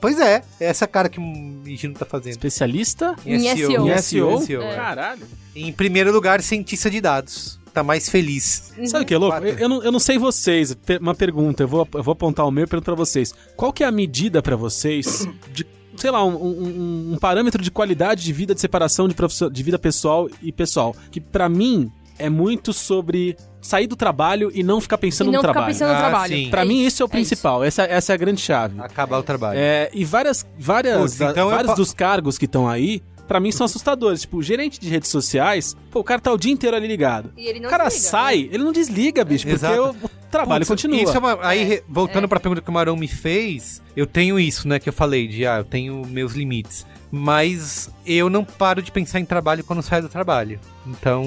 Pois é, é essa cara que o Gino tá fazendo. Especialista? Em SEO. Em SEO? SEO, é. Caralho. Em primeiro lugar, cientista de dados. Tá mais feliz. Sabe o que é louco? Eu, eu não, eu não sei vocês. Uma pergunta, eu vou, eu vou apontar o meu e perguntar pra vocês. Qual que é a medida pra vocês de, sei lá, um, um- um parâmetro de qualidade de vida, de separação de, de vida pessoal e pessoal? Que pra mim é muito sobre sair do trabalho e não ficar pensando e não no ficar trabalho. pensando no Ah, trabalho. sim. Pra mim, isso é o principal. Essa, essa é a grande chave. Acabar o trabalho. É, e várias, várias, Putz, então eu vários pa- dos cargos que estão aí, pra mim, são assustadores. Tipo, gerente de redes sociais, pô, o cara tá o dia inteiro ali ligado. E ele não o cara desliga, sai, ele não desliga, bicho, porque Exato. o trabalho Putz, continua. Isso é uma- aí, É, voltando pra pergunta que o Marão me fez, eu tenho isso, né, que eu falei, de, ah, eu tenho meus limites. Mas eu não paro de pensar em trabalho quando saio do trabalho. Então,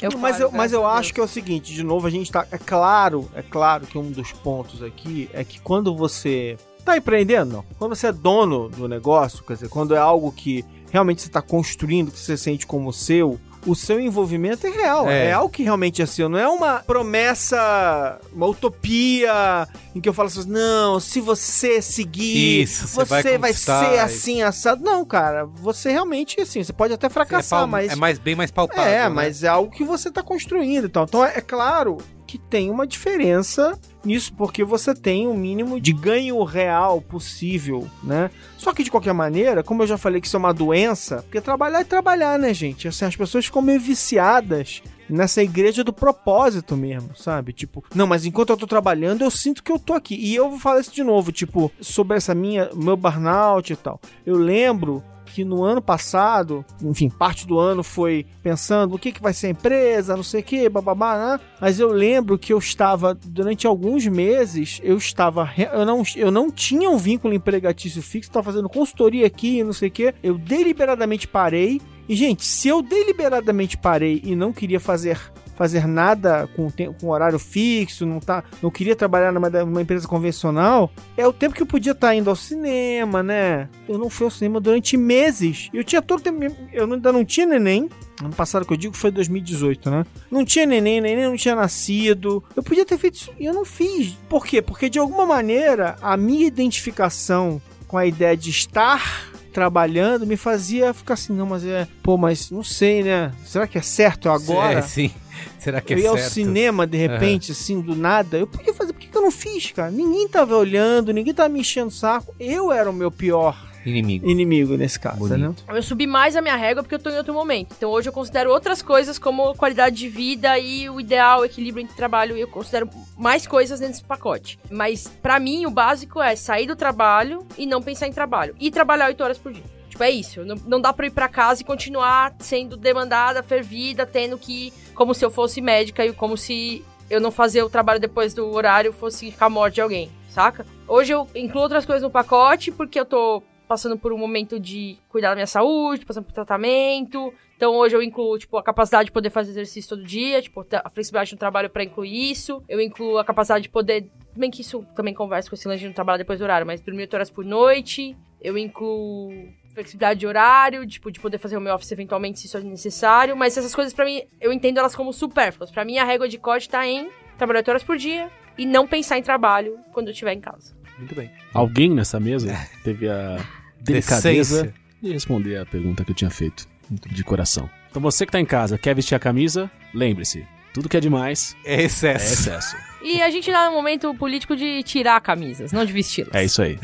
Eu mas paro, eu, mas eu graças a acho que é o seguinte, de novo, a gente tá. É claro, é claro que um dos pontos aqui é que quando você tá empreendendo, não. Quando você é dono do negócio, quer dizer, quando é algo que realmente você tá construindo, que você sente como seu, o seu envolvimento é real. É, É. algo que realmente é seu. Não é uma promessa, uma utopia em que eu falo assim, não, se você seguir, Isso, você, vai vai, ser assim, assado. Não, cara, você realmente, assim, você pode até é, fracassar, pal- mas... é mais, bem mais palpável. É, né? mas é algo que você tá construindo e tal. Então é, é claro que tem uma diferença nisso, porque você tem o mínimo de ganho real possível, né? Só que de qualquer maneira, como eu já falei que isso é uma doença, porque trabalhar é trabalhar, né, gente? Assim, as pessoas ficam meio viciadas nessa igreja do propósito mesmo, sabe? Tipo, não, mas enquanto eu tô trabalhando, eu sinto que eu tô aqui. E eu vou falar isso de novo, tipo, sobre essa minha, meu burnout e tal. Eu lembro que no ano passado, enfim, parte do ano foi pensando o que, que vai ser a empresa, não sei o que, bababá, né? Mas eu lembro que eu estava, durante alguns meses, eu estava, eu não, eu não tinha um vínculo empregatício fixo, estava fazendo consultoria aqui, não sei o que, eu deliberadamente parei. E, gente, se eu deliberadamente parei e não queria fazer fazer nada com, com horário fixo, não, tá, não queria trabalhar numa, numa empresa convencional, é o tempo que eu podia estar indo ao cinema, né? Eu não fui ao cinema durante meses. Eu tinha todo tempo. Eu ainda não tinha neném. Ano passado que eu digo foi 2018, né? Não tinha neném, neném não tinha nascido. Eu podia ter feito isso e eu não fiz. Por quê? Porque de alguma maneira a minha identificação com a ideia de estar trabalhando me fazia ficar assim, não, mas é, pô, mas não sei, né? Será que é certo agora? É, sim. [laughs] Será que eu é ia ao cinema de repente, assim, do nada. Eu podia fazer, por que, que eu não fiz, cara? Ninguém tava olhando, ninguém tava me enchendo o saco. Eu era o meu pior Inimigo. inimigo nesse caso, Bonito. né? Eu subi mais a minha régua porque eu tô em outro momento. Então hoje eu considero outras coisas como qualidade de vida e o ideal, o equilíbrio entre trabalho. Eu considero mais coisas nesse pacote. Mas pra mim o básico é sair do trabalho e não pensar em trabalho. E trabalhar 8 horas por dia. Tipo, é isso. Não, não dá pra eu ir pra casa e continuar sendo demandada, fervida, tendo que. Como se eu fosse médica e como se eu não fazer o trabalho depois do horário fosse ficar morte de alguém, saca? Hoje eu incluo outras coisas no pacote porque eu tô passando por um momento de cuidar da minha saúde, passando por tratamento. Então hoje eu incluo, tipo, a capacidade de poder fazer exercício todo dia, tipo, a flexibilidade no trabalho pra incluir isso. Eu incluo a capacidade de poder, bem que isso também conversa com esse lance de não trabalhar depois do horário, mas dormir 8 horas por noite. Eu incluo flexibilidade de horário, tipo, de poder fazer o meu office eventualmente se isso é necessário, mas essas coisas pra mim, eu entendo elas como supérfluas. Pra mim a régua de corte tá em trabalhar 8 horas por dia e não pensar em trabalho quando eu estiver em casa. Muito bem. Alguém nessa mesa [laughs] teve a delicadeza Decência. de responder a pergunta que eu tinha feito de coração. Então você que tá em casa, quer vestir a camisa, lembre-se, tudo que é demais É é excesso. excesso. E a gente tá no momento político de tirar camisas, não de vesti-las. É isso aí.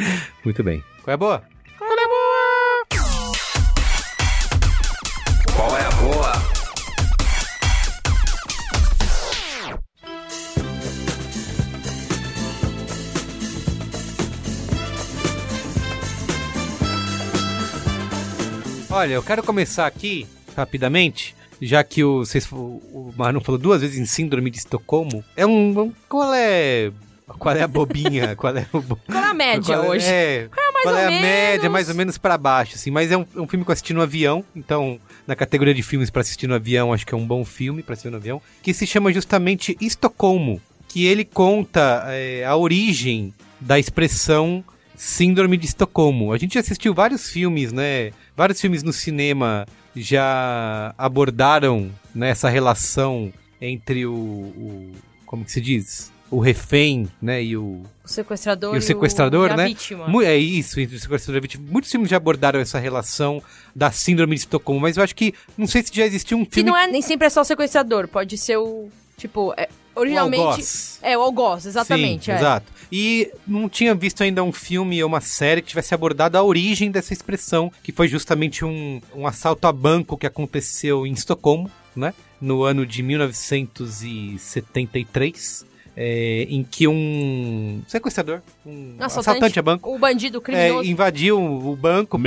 Muito bem. Qual é a boa? Olha, eu quero começar aqui, rapidamente, já que o, vocês, o, Manu falou duas vezes em Síndrome de Estocolmo. É um. um- qual é. Qual é a bobinha? [laughs] qual é o. bo- Qual é a média qual é- hoje? É, mais qual ou é a menos. média, mais ou menos pra baixo, assim. Mas é um, é um filme que eu assisti no avião, então, na categoria de filmes pra assistir no avião, acho que é um bom filme pra assistir no avião, que se chama justamente Estocolmo, que ele conta é, a origem da expressão Síndrome de Estocolmo. A gente já assistiu vários filmes, né? Vários filmes no cinema já abordaram né, essa relação entre o, o- como que se diz? O refém, né, e o, O sequestrador E o sequestrador, e a né? vítima. Mu- É isso, entre o sequestrador e a vítima. Muitos filmes já abordaram essa relação da síndrome de Estocolmo, mas eu acho que, não sei se já existiu um Que filme... não é nem sempre é só o sequestrador, pode ser o. Tipo, é, originalmente. O algoz. É, o algoz, exatamente. Sim, é. exato. E não tinha visto ainda um filme ou uma série que tivesse abordado a origem dessa expressão, que foi justamente um, um assalto a banco que aconteceu em Estocolmo, né? No ano de 1973. É, em que um sequestrador, um Um assaltante a banco, O bandido é, criminoso. invadiu o banco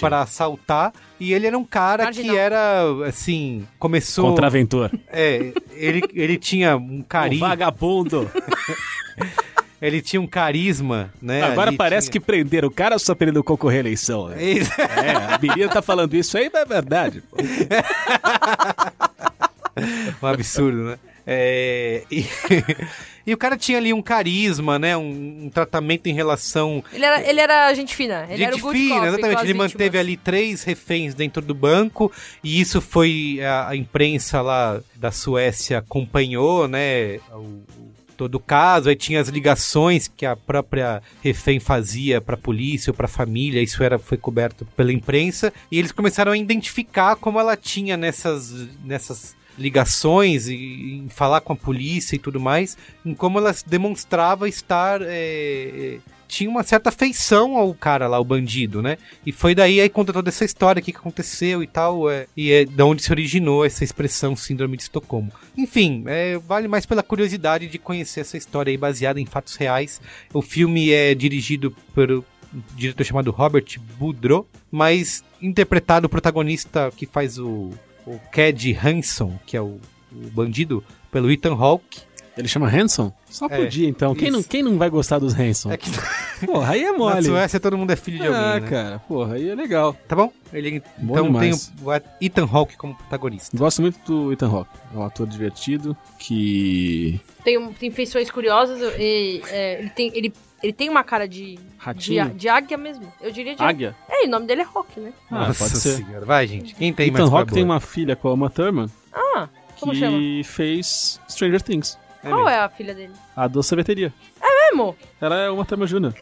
para assaltar e ele era um cara Marginal. que era assim começou Contraventor. é, ele, ele tinha um O carisma vagabundo. [laughs] ele tinha um carisma né Agora ali parece tinha- que prenderam o cara só pra ele não concorrer à eleição. né? Isso. É, a menina tá falando isso aí, mas é verdade. pô. [laughs] um absurdo né É, e, [laughs] e o cara tinha ali um carisma né um, um tratamento em relação Ele, era, ele era gente fina. Ele era o Gente good fina, exatamente. Ele manteve vítimas. ali três reféns dentro do banco e isso foi a, a imprensa lá da Suécia acompanhou, né? O, o- todo o caso. Aí tinha as ligações que a própria refém fazia para a polícia ou para a família. Isso era foi coberto pela imprensa e eles começaram a identificar como ela tinha nessas nessas ligações e em falar com a polícia e tudo mais, em como ela demonstrava estar é, tinha uma certa afeição ao cara lá, o bandido, né? E foi daí aí conta toda essa história, o que, aconteceu e tal, é, e é da onde se originou essa expressão síndrome de Estocolmo. Enfim, é, vale mais pela curiosidade de conhecer essa história aí baseada em fatos reais. O filme é dirigido por um diretor chamado Robert Boudreau, mas interpretado o protagonista que faz o, o Cad Hanson, que é o, o bandido, pelo Ethan Hawke. Ele chama Hanson? Só É, podia, então. Quem não, quem não vai gostar dos Hanson? É que [laughs] Porra, aí é Na mole. Suécia todo mundo é filho de ah, alguém, né? cara, porra, aí é legal. Tá bom? Ele, Bom então tem demais. o Ethan Hawke como protagonista. Gosto muito do Ethan Hawke. É um ator divertido que. Tem, tem feições curiosas e é, ele, tem, ele, ele tem uma cara de, de, Ratinho. de águia mesmo. Eu diria de Águia? É, e o nome dele é Rock, né? Ah, Nossa pode ser. senhora. Vai, gente. Quem tem Ethan mais Hawke tem uma filha com a Uma Thurman Ah, como que chama? fez Stranger Things. É Qual mesmo. é a filha dele? A do sorveteria. Emo? Ela é uma Thurman Jr.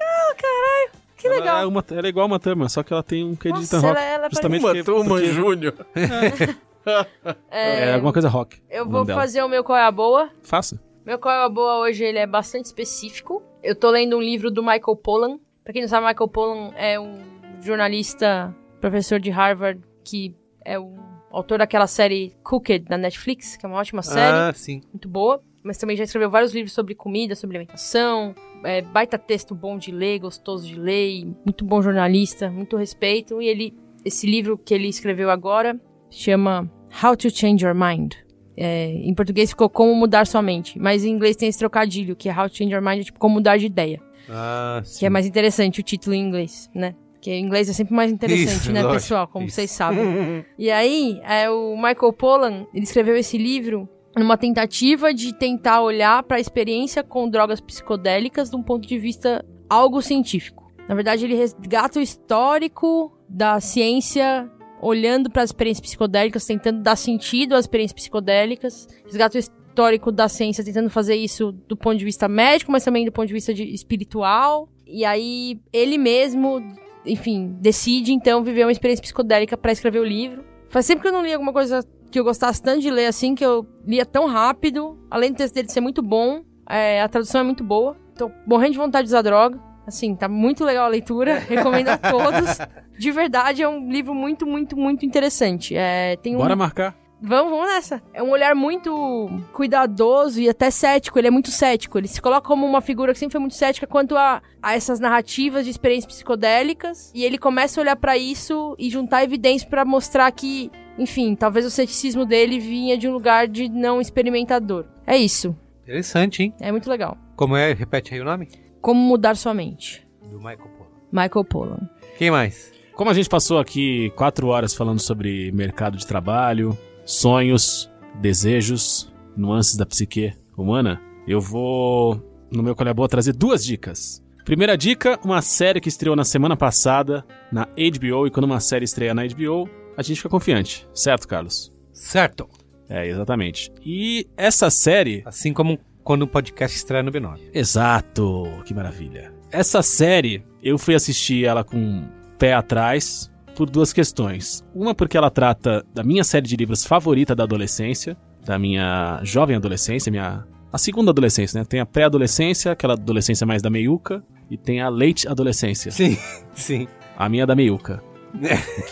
Que Ela legal. é, uma, ela é igual a uma Thurman, só que ela tem um quê de Ethan Nossa, Hawke. ela, ela justamente parece- porque, porque Júnior. [laughs] é, alguma coisa rock. Eu o vou nome dela. fazer o meu qual é a boa. Faça. Meu qual é a boa hoje ele é bastante específico. Eu tô lendo um livro do Michael Pollan. Pra quem não sabe, Michael Pollan é um jornalista, professor de Harvard, que é o autor daquela série Cooked da Netflix, que é uma ótima série, Ah, sim. muito boa. Mas também já escreveu vários livros sobre comida, sobre alimentação. É, baita texto bom de ler, gostoso de ler, muito bom jornalista, muito respeito. E ele, esse livro que ele escreveu agora chama How to Change Your Mind. É, em português ficou Como Mudar Sua Mente, mas em inglês tem esse trocadilho, que é How to Change Your Mind, é tipo Como Mudar de Ideia. Ah, sim. Que é mais interessante o título em inglês, né? Porque em inglês é sempre mais interessante, Isso, né, lógico, pessoal? Como isso. vocês sabem. [laughs] e aí, é, o Michael Pollan, ele escreveu esse livro numa tentativa de tentar olhar para a experiência com drogas psicodélicas de um ponto de vista algo científico. Na verdade, ele resgata o histórico da ciência olhando para as experiências psicodélicas, tentando dar sentido às experiências psicodélicas, resgata o histórico da ciência tentando fazer isso do ponto de vista médico, mas também do ponto de vista de espiritual. E aí ele mesmo, enfim, decide então viver uma experiência psicodélica para escrever o livro. Faz sempre que eu não li alguma coisa que eu gostasse tanto de ler assim, que eu lia tão rápido, além do texto dele ser muito bom, é, a tradução é muito boa. Tô morrendo de vontade de usar droga. Assim, tá muito legal a leitura, recomendo a todos. [laughs] De verdade, é um livro muito, muito, muito interessante. É, tem um... Bora marcar. Vamos, vamos nessa. É um olhar muito cuidadoso e até cético. Ele é muito cético. Ele se coloca como uma figura que sempre foi muito cética quanto a, a essas narrativas de experiências psicodélicas. E ele começa a olhar pra isso e juntar evidências pra mostrar que, enfim, talvez o ceticismo dele vinha de um lugar de não experimentador. É isso. Interessante, hein? É muito legal. Como é? Repete aí o nome? Como mudar sua mente. Do Michael Pollan. Michael Pollan. Quem mais? Como a gente passou aqui quatro horas falando sobre mercado de trabalho, sonhos, desejos, nuances da psique humana, eu vou, no meu Qual é trazer duas dicas. Primeira dica, uma série que estreou na semana passada na HBO, e quando uma série estreia na HBO, a gente fica confiante, certo, Carlos? Certo. É, exatamente. E essa série Assim como quando um podcast estreia no B9. Exato, que maravilha. Essa série, eu fui assistir ela com um pé atrás por duas questões. Uma porque ela trata da minha série de livros favorita da adolescência, da minha jovem adolescência, minha a segunda adolescência, né? Tem a pré-adolescência, aquela adolescência mais da meiuca, e tem a late adolescência, Sim, [laughs] sim. a minha da meiuca,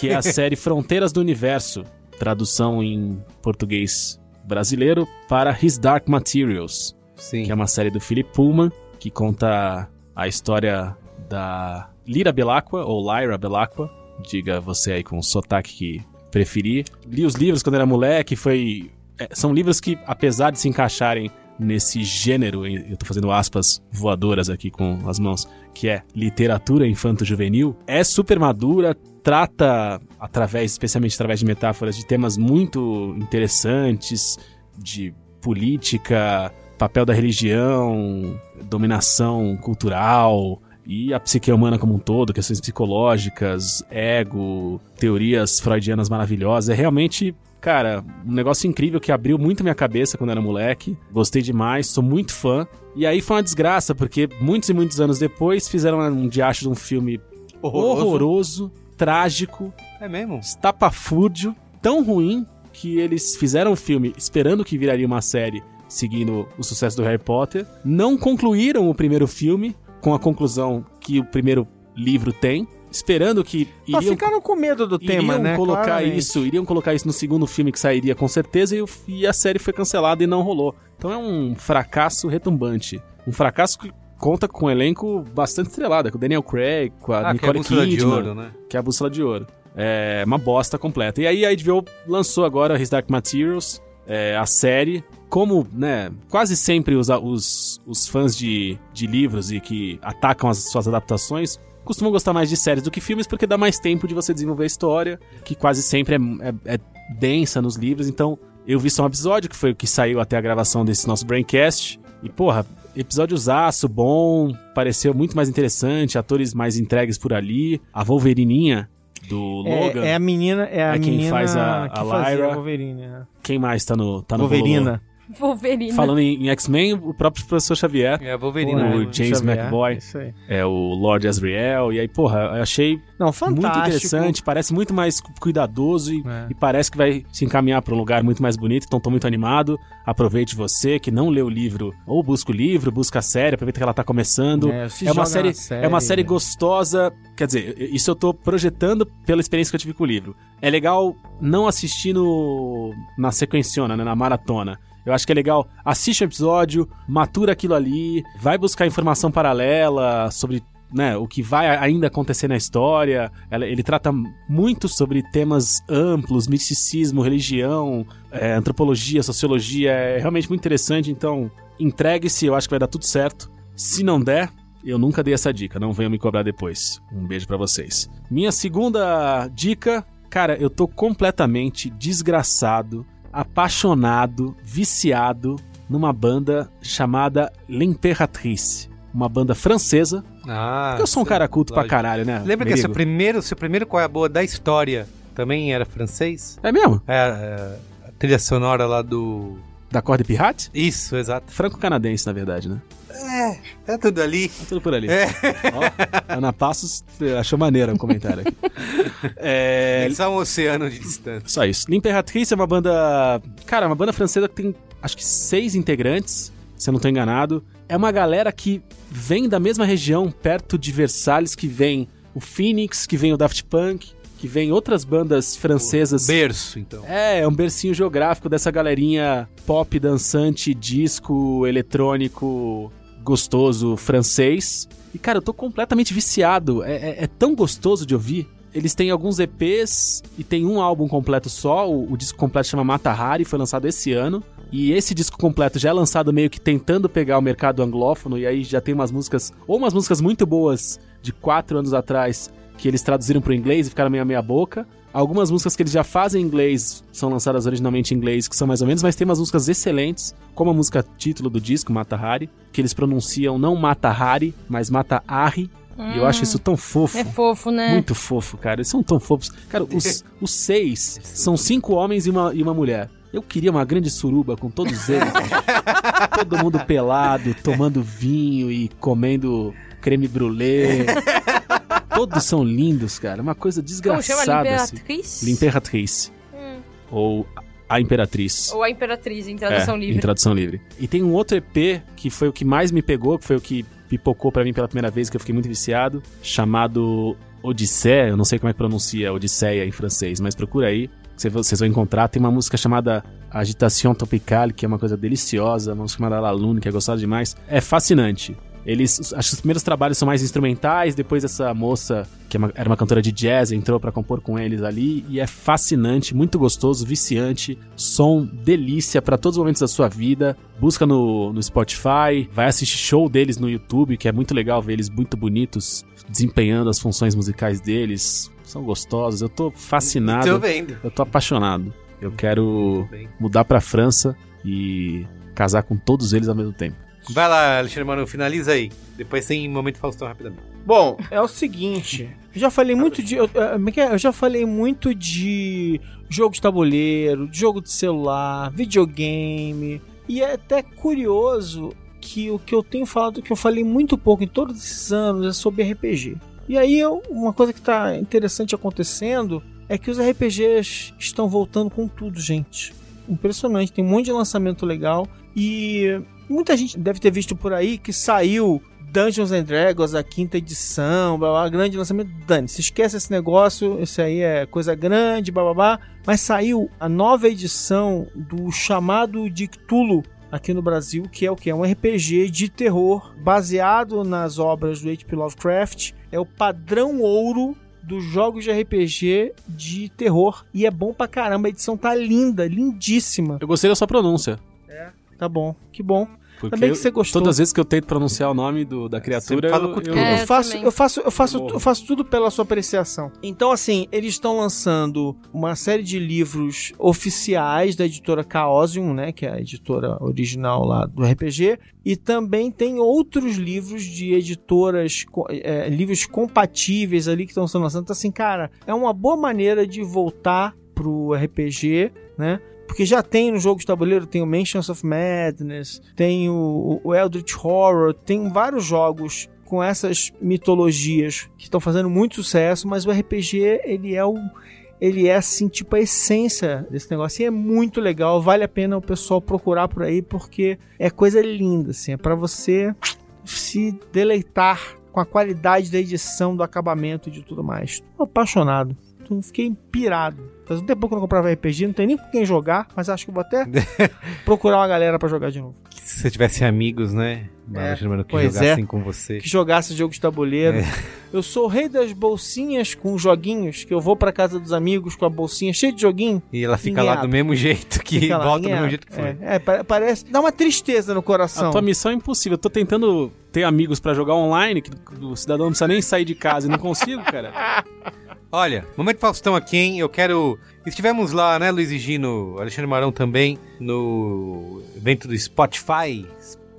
que é a série Fronteiras do Universo, tradução em português brasileiro para His Dark Materials, Sim. que é uma série do Philip Pullman, que conta a história da Lyra Belacqua, ou Lyra Belacqua, diga você aí com o sotaque que preferir. Li os livros quando era moleque, foi... é, são livros que, apesar de se encaixarem nesse gênero, eu tô fazendo aspas voadoras aqui com as mãos, que é literatura infanto-juvenil, é super madura, trata, através, especialmente através de metáforas, de temas muito interessantes, de política, papel da religião, dominação cultural e a psique humana como um todo, questões psicológicas, ego, teorias freudianas maravilhosas. É realmente, cara, um negócio incrível que abriu muito minha cabeça quando era moleque. Gostei demais, sou muito fã. E aí foi uma desgraça, porque muitos e muitos anos depois fizeram um diacho de um filme horroroso, trágico, É mesmo? estapafúrdio, tão ruim que eles fizeram o filme esperando que viraria uma série seguindo o sucesso do Harry Potter, não concluíram o primeiro filme com a conclusão que o primeiro livro tem, esperando que Só iriam ficaram com medo do tema, iriam né? colocar Claramente. isso, iriam colocar isso no segundo filme que sairia com certeza e, e a série foi cancelada e não rolou. Então é um fracasso retumbante, um fracasso que conta com um elenco bastante estrelado, com o Daniel Craig, com a Ah, que é a Nicole bússola de Kidman, ouro, né? que é a bússola de ouro. É uma bosta completa. E aí a HBO lançou agora His Dark Materials, é, a série, como, né, quase sempre os, os, os fãs de, de livros e que atacam as suas adaptações costumam gostar mais de séries do que filmes porque dá mais tempo de você desenvolver a história, que quase sempre é, é, é densa nos livros. Então, eu vi só um episódio, que foi o que saiu até a gravação desse nosso Braincast. E, porra, episódio zaço, bom, pareceu muito mais interessante, atores mais entregues por ali. A Wolverininha do Logan. É, é a menina, é a É quem menina faz a- que a fazia Lyra. a Wolverine, né? Quem mais tá no, tá no Wolverina. [laughs] Wolverine. Falando em, em X-Men, o próprio professor Xavier. É a Wolverina. o né? James Xavier, aí. É o Lord Asriel. E aí, porra, eu achei Não, fantástico. muito interessante. Parece muito mais cu- cuidadoso e, É. e parece que vai se encaminhar pra um lugar muito mais bonito. Então tô muito animado. Aproveite você que não leu o livro, ou busca o livro, busca a série, aproveita que ela tá começando. É, se É uma joga série, na série, é uma série né? gostosa. Quer dizer, isso eu tô projetando pela experiência que eu tive com o livro. É legal não assistir no, na sequenciona, né, na maratona. Eu acho que é legal, assiste o episódio, matura aquilo ali, vai buscar informação paralela sobre né, o que vai ainda acontecer na história. Ele trata muito sobre temas amplos, misticismo, religião, é, antropologia, sociologia. É realmente muito interessante. Então, entregue-se, eu acho que vai dar tudo certo. Se não der, eu nunca dei essa dica, não venham me cobrar depois. Um beijo pra vocês. Minha segunda dica, cara, eu tô completamente desgraçado, apaixonado, viciado numa banda chamada L'Imperatrice. Uma banda francesa. Ah, Porque eu sou um cara culto pra lógico. caralho, né? Lembra que Merigo? seu primeiro, seu primeiro Qual é a Boa da história também era francês? É mesmo? É, é, a trilha sonora lá do... Da Corda Pirate? Isso, exato. Franco-canadense, na verdade, né? É tudo ali. Tá tudo por ali. É. Ó, Ana Passos achou maneiro o comentário aqui. [laughs] É, É só um oceano de distância. Só isso. L'Imperatrice é uma banda. Cara, uma banda francesa que tem acho que seis integrantes, se eu não tô enganado. É uma galera que vem da mesma região, perto de Versalhes, que vem o Phoenix, que vem o Daft Punk, que vem outras bandas francesas. Berço, então. É, é um bercinho geográfico dessa galerinha pop, dançante, disco, eletrônico, gostoso, francês. E, cara, eu tô completamente viciado. É, é- é tão gostoso de ouvir. Eles têm alguns EPs e tem um álbum completo só. O, o disco completo chama Mata Hari, foi lançado esse ano. E esse disco completo já é lançado meio que tentando pegar o mercado anglófono. E aí já tem umas músicas, ou umas músicas muito boas de quatro anos atrás, que eles traduziram pro inglês e ficaram meio a meia boca. Algumas músicas que eles já fazem em inglês são lançadas originalmente em inglês, que são mais ou menos, mas tem umas músicas excelentes, como a música título do disco, Mata Hari, que eles pronunciam não Mata Hari, mas Mata Hari. E eu acho isso tão fofo. É fofo, né? Muito fofo, cara. Eles são tão fofos. Cara, os, [laughs] os seis são cinco homens e uma, e uma mulher. Eu queria uma grande suruba com todos eles. [laughs] Todo mundo pelado, tomando vinho e comendo creme brulee. [laughs] Todos são lindos, cara. Uma coisa Como chama? desgraçada. assim. Imperatriz? L'Imperatrice. Ou a Imperatriz. Ou a Imperatriz, em tradução É, livre. Em tradução livre. E tem um outro EP que foi o que mais me pegou, que foi o que pipocou pra mim pela primeira vez, que eu fiquei muito viciado, chamado Odisseia. Eu não sei como é que pronuncia Odisseia em francês, mas procura aí. que cê- Vocês vão encontrar. Tem uma música chamada Agitation Tropical, que é uma coisa deliciosa. Uma música chamada La Lune, que é gostosa demais. É fascinante. Eles, acho que os primeiros trabalhos são mais instrumentais, depois essa moça, que é era uma cantora de jazz, entrou pra compor com eles ali, e é fascinante, muito gostoso, viciante, som delícia pra todos os momentos da sua vida. Busca no, no Spotify, vai assistir show deles no YouTube, que é muito legal ver eles muito bonitos, desempenhando as funções musicais deles. São gostosos, eu tô fascinado. Tô vendo. Eu tô apaixonado. Eu quero mudar pra França e casar com todos eles ao mesmo tempo. Vai lá, Alexandre Mano, finaliza aí. Depois tem momento Faustão rapidamente. Bom, é o seguinte. Eu já falei muito de. Eu, é que é? eu já falei muito de jogo de tabuleiro, jogo de celular, videogame. E é até curioso que o que eu tenho falado, que eu falei muito pouco em todos esses anos, é sobre RPG. E aí, eu- uma coisa que tá interessante acontecendo é que os RPGs estão voltando com tudo, gente. Impressionante, tem um monte de lançamento legal. E muita gente deve ter visto por aí que saiu Dungeons and Dragons, a quinta edição, blá, blá, grande lançamento. Dane, se esquece esse negócio, isso aí é coisa grande, blá, blá, blá. Mas saiu a nova edição do chamado de Cthulhu aqui no Brasil, que é o que? É um RPG de terror baseado nas obras do H.P. Lovecraft. É o padrão ouro dos jogos de RPG de terror. E é bom pra caramba, a edição tá linda, lindíssima. Eu gostei da sua pronúncia. Tá bom, que bom. Porque Também que você gostou. todas as vezes que eu tento pronunciar o nome do, da criatura, eu, com eu- tudo. É, eu faço, eu faço, eu faço, eu faço tudo pela sua apreciação. Então, assim, eles estão lançando uma série de livros oficiais da editora Chaosium, né, que é a editora original lá do RPG, e também tem outros livros de editoras, é, livros compatíveis ali que estão sendo lançados. Então, assim, cara, é uma boa maneira de voltar pro RPG, né? Porque já tem no jogo de tabuleiro, tem o Mansions of Madness, tem o, o Eldritch Horror, tem vários jogos com essas mitologias que estão fazendo muito sucesso, mas o RPG, ele é o ele é assim, tipo a essência desse negócio. E é muito legal, vale a pena o pessoal procurar por aí porque é coisa linda, assim, é para você se deleitar com a qualidade da edição, do acabamento e de tudo mais. Tô apaixonado. Tô- Fiquei pirado. Faz um tempo que eu não comprava RPG, não tem nem com quem jogar, mas acho que eu vou até [laughs] procurar uma galera pra jogar de novo. Se você tivesse amigos, né? É, que pois jogassem com você. Que jogasse jogo de tabuleiro. É. Eu sou o rei das bolsinhas com joguinhos, que eu vou pra casa dos amigos com a bolsinha cheia de joguinho. E ela fica Ninguém lá do mesmo jeito que Fica lá, volta do mesmo jeito que foi. É, é, pa- parece. Dá uma tristeza no coração. A tua missão é impossível. Eu tô tentando ter amigos pra jogar online, que o cidadão não precisa nem sair de casa e não consigo, cara. [laughs] Olha, momento Faustão aqui, hein? Eu quero. Estivemos lá, né, Luiz e Gino, Alexandre Marão também, no evento do Spotify.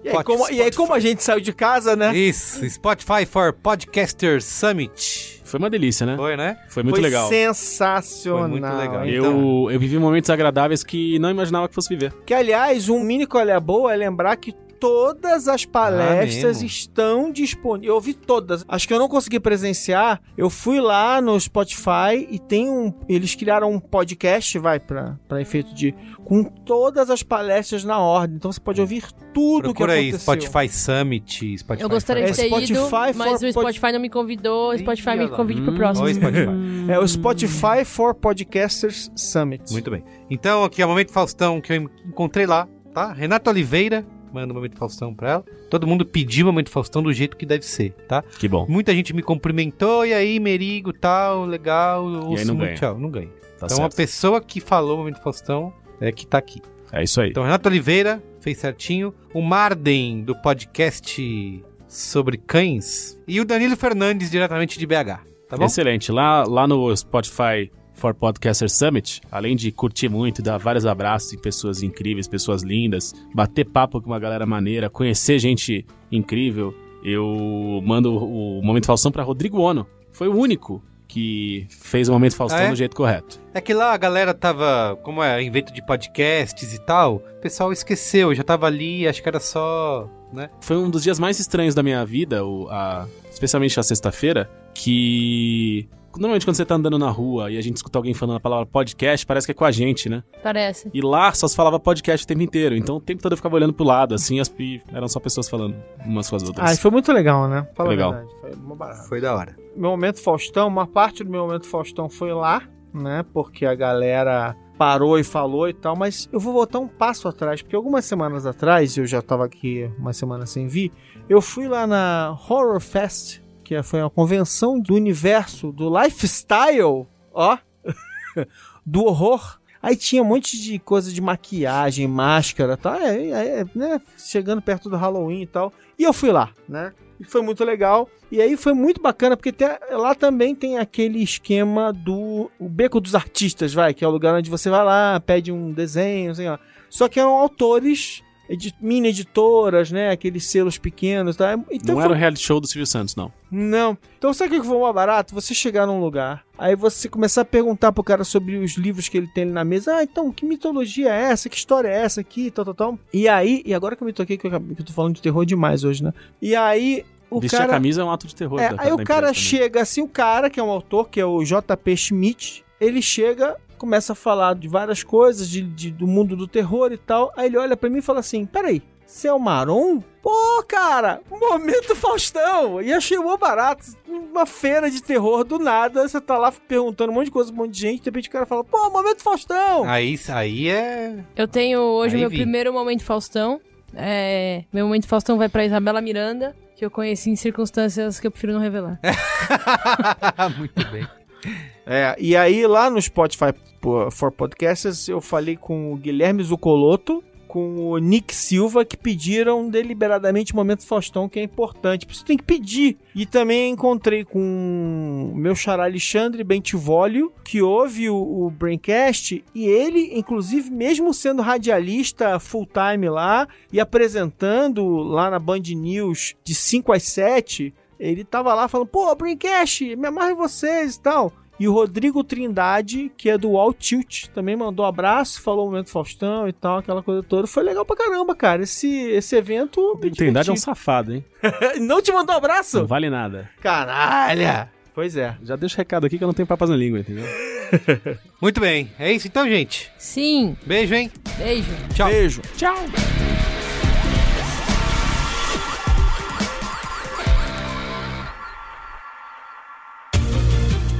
E aí, como, e aí, como a gente saiu de casa, né? Isso, Spotify for Podcasters Summit. Foi uma delícia, né? Foi, né? Foi muito Foi legal. sensacional. Foi muito legal. Eu, eu vivi momentos agradáveis que não imaginava que fosse viver. Que, aliás, um mini colher boa é lembrar que todas as palestras Ah, estão disponíveis. Eu ouvi todas. Acho que eu não consegui presenciar. Eu fui lá no Spotify e tem um. Eles criaram um podcast, vai, pra, pra efeito de. com todas as palestras na ordem. Então você pode ouvir tudo Procura que aí, aconteceu. Spotify Summit, Spotify Eu gostaria É de ter Spotify ido, mas o pod- Spotify não me convidou. O Spotify Ih, me convide pro Hum, próximo. Oi, Spotify. [laughs] É o Spotify for Podcasters Summit. Muito bem. Então, aqui é o Momento Faustão que eu encontrei lá, tá? Renata Oliveira, manda o Momento Faustão pra ela. Todo mundo pediu o Momento Faustão do jeito que deve ser, tá? Que bom. Muita gente me cumprimentou, e aí, Merigo, tal, legal. eu ouço não muito, ganha. Tchau, não ganha. Tá então, a certo. pessoa que falou o Momento Faustão é que tá aqui. É isso aí. Então, Renato Oliveira fez certinho. O Marden, do podcast sobre cães. E o Danilo Fernandes, diretamente de BH. Tá bom? Excelente. Lá, lá no Spotify for Podcaster Summit, além de curtir muito, dar vários abraços em pessoas incríveis, pessoas lindas, bater papo com uma galera maneira, conhecer gente incrível, eu mando o Momento Faustão pra Rodrigo Ono. Foi o único que fez o Momento Faustão Ah, é? do jeito correto. É que lá a galera tava, como é, invento de podcasts e tal, o pessoal esqueceu, já tava ali, acho que era só, né? Foi um dos dias mais estranhos da minha vida, o, a- especialmente a sexta-feira, que normalmente quando você tá andando na rua e a gente escuta alguém falando a palavra podcast, parece que é com a gente, né? Parece. E lá só se falava podcast o tempo inteiro. Então o tempo todo eu ficava olhando pro lado, assim, as, e eram só pessoas falando umas com as outras. Ah, e foi muito legal, né? Fala Foi legal. a verdade. Foi uma. Foi da hora. Meu momento Faustão, uma parte do meu momento Faustão foi lá, né? Porque a galera parou e falou e tal, mas eu vou voltar um passo atrás, porque algumas semanas atrás, eu já tava aqui uma semana sem vir, eu fui lá na Horror Fest, que foi uma convenção do universo do lifestyle, ó, [laughs] do horror. Aí tinha um monte de coisa de maquiagem, máscara, tá? É, é, é, né? Chegando perto do Halloween e tal. E eu fui lá, né? E foi muito legal. E aí foi muito bacana, porque tem- lá também tem aquele esquema do o Beco dos Artistas, vai, que é o lugar onde você vai lá, pede um desenho, sei lá. Só que eram autores, edi- mini editoras, né? Aqueles selos pequenos, tá? Então Não era o reality show do Silvio Santos, não. não. Então sabe o que foi mais barato? Você chegar num lugar, aí você começar a perguntar pro cara sobre os livros que ele tem ali na mesa. Ah, então, que mitologia é essa? Que história é essa aqui? Tal, tal, tal. E aí, e agora que eu me toquei, que eu, que eu tô falando de terror demais hoje, né? E aí, o Vestir cara... a camisa é um ato de terror. É, da- aí da o cara também. chega assim, o cara, que é um autor, que é o JP Schmidt, ele chega, começa a falar de várias coisas, de, de- do mundo do terror e tal. Aí ele olha pra mim e fala assim: peraí, você é o Maron? Pô, cara, momento [laughs] Faustão! E achei mó barato. Uma feira de terror do nada, você tá lá perguntando um monte de coisa pra um monte de gente, de repente o cara fala: pô, momento Faustão! Aí, aí é. Eu tenho hoje Aí meu vi. primeiro momento Faustão. É, meu momento Faustão vai pra Isabela Miranda, que eu conheci em circunstâncias que eu prefiro não revelar. [laughs] Muito bem. É, e aí lá no Spotify for Podcasters eu falei com o Guilherme Zucoloto, com o Nick Silva que pediram deliberadamente o momento Faustão, que é importante. Você tem que pedir. E também encontrei com o meu xará Alexandre Bentivolio, que ouve o, o Braincast, e ele, inclusive, mesmo sendo radialista full-time lá e apresentando lá na Band News de 5 às 7, ele tava lá falando, pô, Braincast, me amarre vocês e tal. E o Rodrigo Trindade, que é do All Tilt, também mandou um abraço, falou o momento Faustão e tal, aquela coisa toda. Foi legal pra caramba, cara. Esse, esse evento. me O Trindade é um safado, hein? [laughs] Não te mandou abraço? Não vale nada. Caralho! Pois é. Já deixa o recado aqui que eu não tenho papas na língua, entendeu? [laughs] Muito bem. É isso então, gente. Sim, Beijo, hein? beijo. Tchau. Beijo. Tchau!